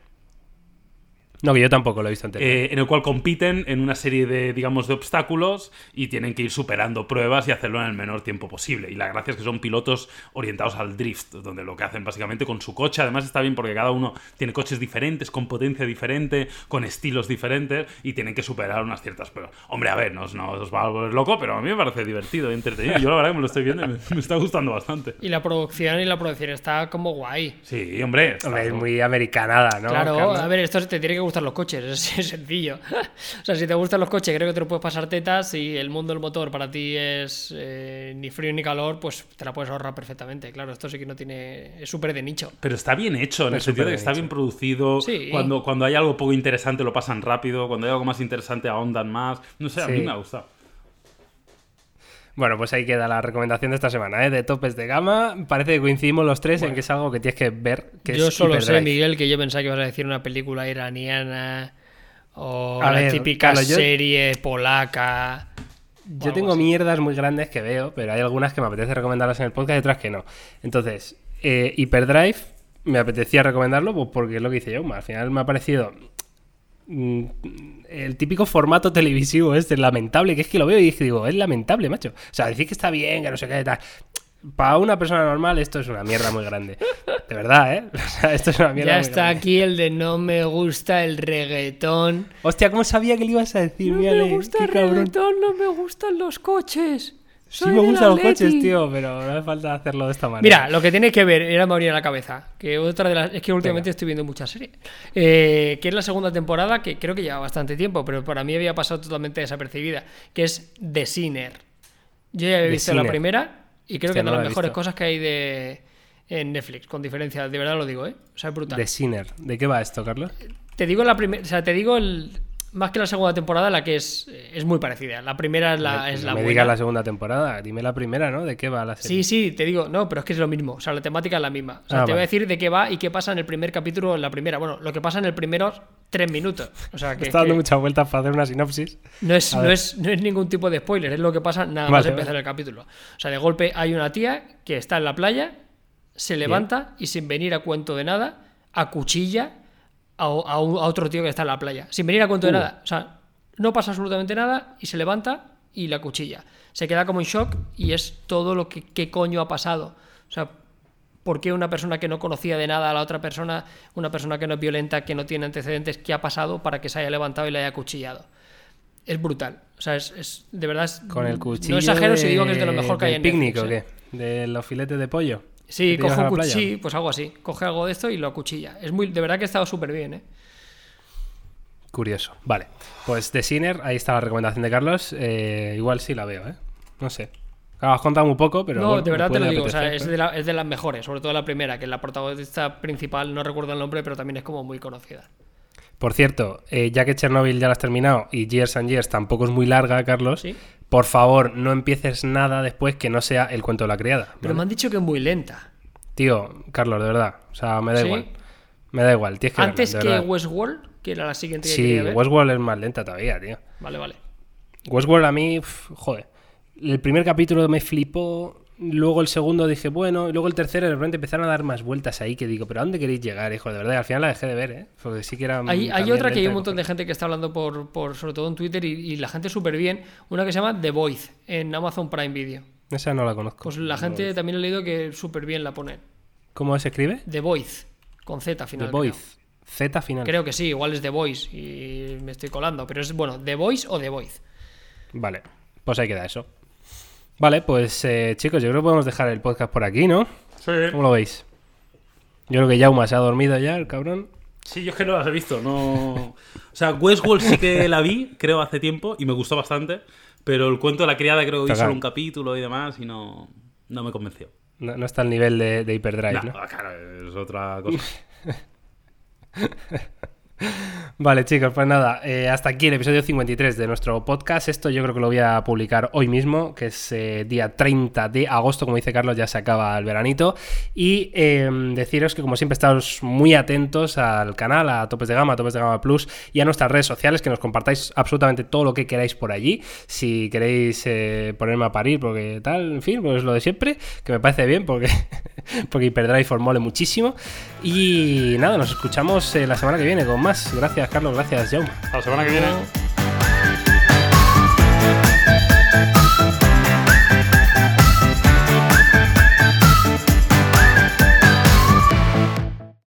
Speaker 1: No, que yo tampoco lo he visto entero.
Speaker 2: Eh, en el cual compiten en una serie de, digamos, de obstáculos y tienen que ir superando pruebas y hacerlo en el menor tiempo posible. Y la gracia es que son pilotos orientados al drift, donde lo que hacen básicamente con su coche, además está bien porque cada uno tiene coches diferentes, con potencia diferente, con estilos diferentes y tienen que superar unas ciertas pruebas. Hombre, a ver, no, os- no os va a volver loco, pero a mí me parece divertido y entretenido. Yo la verdad que me lo estoy viendo y me, me está gustando bastante.
Speaker 3: Y la producción y la producción está como guay.
Speaker 2: Sí, hombre. está-
Speaker 1: Hombre, es muy americanada, ¿no?
Speaker 3: claro, a ver, esto te tiene que gustar los coches, es, es sencillo. o sea, si te gustan los coches, creo que te lo puedes pasar tetas y el mundo del motor para ti es eh, ni frío ni calor, pues te la puedes ahorrar perfectamente. Claro, esto sí que no tiene. Es súper de nicho.
Speaker 2: Pero está bien hecho, en el sentido de que está
Speaker 1: bien
Speaker 2: bien producido.
Speaker 3: Sí.
Speaker 2: Cuando, cuando hay algo poco interesante lo pasan rápido. Cuando hay algo más interesante ahondan más. No sé, a
Speaker 1: Sí.
Speaker 2: mí me ha gustado.
Speaker 1: Bueno, pues ahí queda la recomendación de esta semana, ¿eh? De topes de gama. Parece que coincidimos los tres en que es algo que tienes que ver. Que
Speaker 3: yo
Speaker 1: es
Speaker 3: solo sé. Miguel, que yo pensaba que ibas a decir una película iraniana o
Speaker 1: A
Speaker 3: la
Speaker 1: ver,
Speaker 3: típica
Speaker 1: yo-
Speaker 3: serie polaca.
Speaker 1: Yo tengo
Speaker 3: así.
Speaker 1: mierdas muy grandes que veo, pero hay algunas que me apetece recomendarlas en el podcast y otras que no. Entonces, eh, Hyperdrive me apetecía recomendarlo pues, porque es lo que hice yo. Al final me ha parecido el típico formato televisivo este, lamentable, que es que lo veo y digo, es lamentable, macho. O sea, decir que está bien, que no sé qué, tal. para una persona normal esto es una mierda muy grande. De verdad, ¿eh? O sea, esto es una mierda
Speaker 3: Ya
Speaker 1: muy
Speaker 3: está
Speaker 1: grande.
Speaker 3: aquí el de no me gusta el reggaetón.
Speaker 1: Hostia, ¿cómo sabía que le ibas a decir?
Speaker 3: No
Speaker 1: Mírale,
Speaker 3: me gusta el reggaetón, no me gustan los coches.
Speaker 1: Sí me gustan los coches, tío, pero no hace falta hacerlo de esta manera.
Speaker 3: Mira, lo que tenéis que ver, era me venía a la cabeza, que otra de las, es que últimamente estoy viendo muchas series, eh, que es la segunda temporada, que creo que lleva bastante tiempo, pero para mí había pasado totalmente desapercibida, que es The Sinner. Yo ya había
Speaker 1: The
Speaker 3: visto la primera y creo
Speaker 1: Hostia,
Speaker 3: que es de
Speaker 1: la
Speaker 3: las mejores
Speaker 1: visto.
Speaker 3: cosas que hay de en Netflix, con diferencia, de verdad lo digo, ¿eh? O sea, es brutal.
Speaker 1: The Sinner. ¿De qué va esto, Carlos?
Speaker 3: Te digo la primera, o sea, te digo el más que la segunda temporada, la que es es muy parecida. La primera es la,
Speaker 1: Me-
Speaker 3: es la
Speaker 1: me
Speaker 3: buena.
Speaker 1: digas la segunda temporada, dime la primera, ¿no? ¿De qué va la serie?
Speaker 3: Sí, sí, te digo, no, pero es que es lo mismo. O sea, la temática es la misma. O sea,
Speaker 1: Ah,
Speaker 3: te voy a decir de qué va y qué pasa en el primer capítulo, en la primera. Bueno, lo que pasa en el primeros tres minutos. O sea, que,
Speaker 1: Está dando
Speaker 3: que
Speaker 1: muchas vueltas para hacer una sinopsis.
Speaker 3: no, es, no, es, no es ningún tipo de spoiler, es lo que pasa nada
Speaker 1: Vale,
Speaker 3: más
Speaker 1: vale.
Speaker 3: empezar el capítulo. O sea, de golpe hay una tía que está en la playa, se levanta y sin venir a cuento de nada, acuchilla a, a un- a otro tío que está en la playa. Sin venir a cuento de
Speaker 1: Uh.
Speaker 3: nada. O sea, no pasa absolutamente nada y se levanta y la cuchilla. Se queda como en shock y es todo lo que qué coño ha pasado. O sea, ¿por qué una persona que no conocía de nada a la otra persona, una persona que no es violenta, que no tiene antecedentes, qué ha pasado para que se haya levantado y la haya cuchillado? Es brutal. O sea, es, es- de verdad es-
Speaker 1: Con el cuchillo.
Speaker 3: No exagero si digo que es de lo mejor que hay en
Speaker 1: picnic
Speaker 3: Netflix,
Speaker 1: o qué? ¿De los filetes de pollo?
Speaker 3: Sí,
Speaker 1: ¿Que te llevas
Speaker 3: coge un cuchillo, pues algo así. Coge algo de esto y lo acuchilla. Es muy, de verdad que ha estado súper bien, ¿eh?
Speaker 1: Curioso. Vale. Pues The Sinner, ahí está la recomendación de Carlos. Eh, igual sí la veo, ¿eh? No sé. Has contado muy poco, pero.
Speaker 3: no,
Speaker 1: bueno,
Speaker 3: de verdad te lo digo. O sea, es de, la- es de las mejores, sobre todo la primera, que es la protagonista principal, no recuerdo el nombre, pero también es como muy conocida.
Speaker 1: Por cierto, eh, ya que Chernobyl ya la has terminado y Years and Years tampoco es muy larga, Carlos,
Speaker 3: Sí.
Speaker 1: Por favor, no empieces nada después que no sea el cuento de la criada.
Speaker 3: Pero me han dicho que es muy lenta.
Speaker 1: Tío, Carlos, de verdad. O sea, me da
Speaker 3: ¿Sí?
Speaker 1: igual. Me da igual. Tienes que verla,
Speaker 3: Antes que. Westworld, que era la siguiente que
Speaker 1: Sí,
Speaker 3: ver.
Speaker 1: Westworld es más lenta todavía, tío.
Speaker 3: Vale, vale.
Speaker 1: Westworld a mí, pf, joder. El primer capítulo me flipó. Luego el segundo dije, bueno. Y luego el tercero de repente empezaron a dar más vueltas ahí que digo, ¿pero a dónde queréis llegar, hijo? De verdad, al final la dejé de ver, ¿eh? Porque sí que era.
Speaker 3: Hay, hay otra que hay un montón de gente que está hablando por, por sobre todo en Twitter y, y la gente súper bien. Una que se llama The Voice en Amazon Prime Video.
Speaker 1: Esa no la conozco.
Speaker 3: Pues la gente también he leído que súper bien la pone.
Speaker 1: ¿Cómo se escribe?
Speaker 3: The Voice, con Z final.
Speaker 1: The. Voice. Z final.
Speaker 3: Creo que sí, igual es The Voice y me estoy colando, pero es bueno, The Voice o The Voice.
Speaker 1: Vale, pues ahí queda eso. Vale, pues eh, chicos, yo creo que podemos dejar el podcast por aquí, ¿no?
Speaker 2: Sí.
Speaker 1: ¿Cómo lo veis? Yo creo que Jauma se ha dormido ya, el cabrón.
Speaker 2: Sí, yo es que no las he visto, no... O sea, Westworld sí que la vi, creo, hace tiempo, y me gustó bastante, pero el cuento de la criada creo que vi
Speaker 1: Cagar.
Speaker 2: solo un capítulo y demás, y no, no me convenció.
Speaker 1: No, no está al nivel de, de Hyperdrive,
Speaker 2: No,
Speaker 1: ¿no?
Speaker 2: claro, es otra cosa.
Speaker 1: Vale, chicos, pues nada, eh, hasta aquí el episodio 53 de nuestro podcast. Esto yo creo que lo voy a publicar hoy mismo, que es eh, día 30 de agosto, como dice Carlos, ya se acaba el veranito. Y eh, deciros que, como siempre, estáis muy atentos al canal, a Topes de Gama, a Topes de Gama Plus y a nuestras redes sociales, que nos compartáis absolutamente todo lo que queráis por allí. Si queréis eh, ponerme a parir, porque tal, en fin, pues lo de siempre, que me parece bien, porque, porque Hyperdrive os mole muchísimo. Y nada, nos escuchamos la semana que viene con más. Gracias, Carlos, gracias, Jaume.
Speaker 2: Hasta la semana que viene.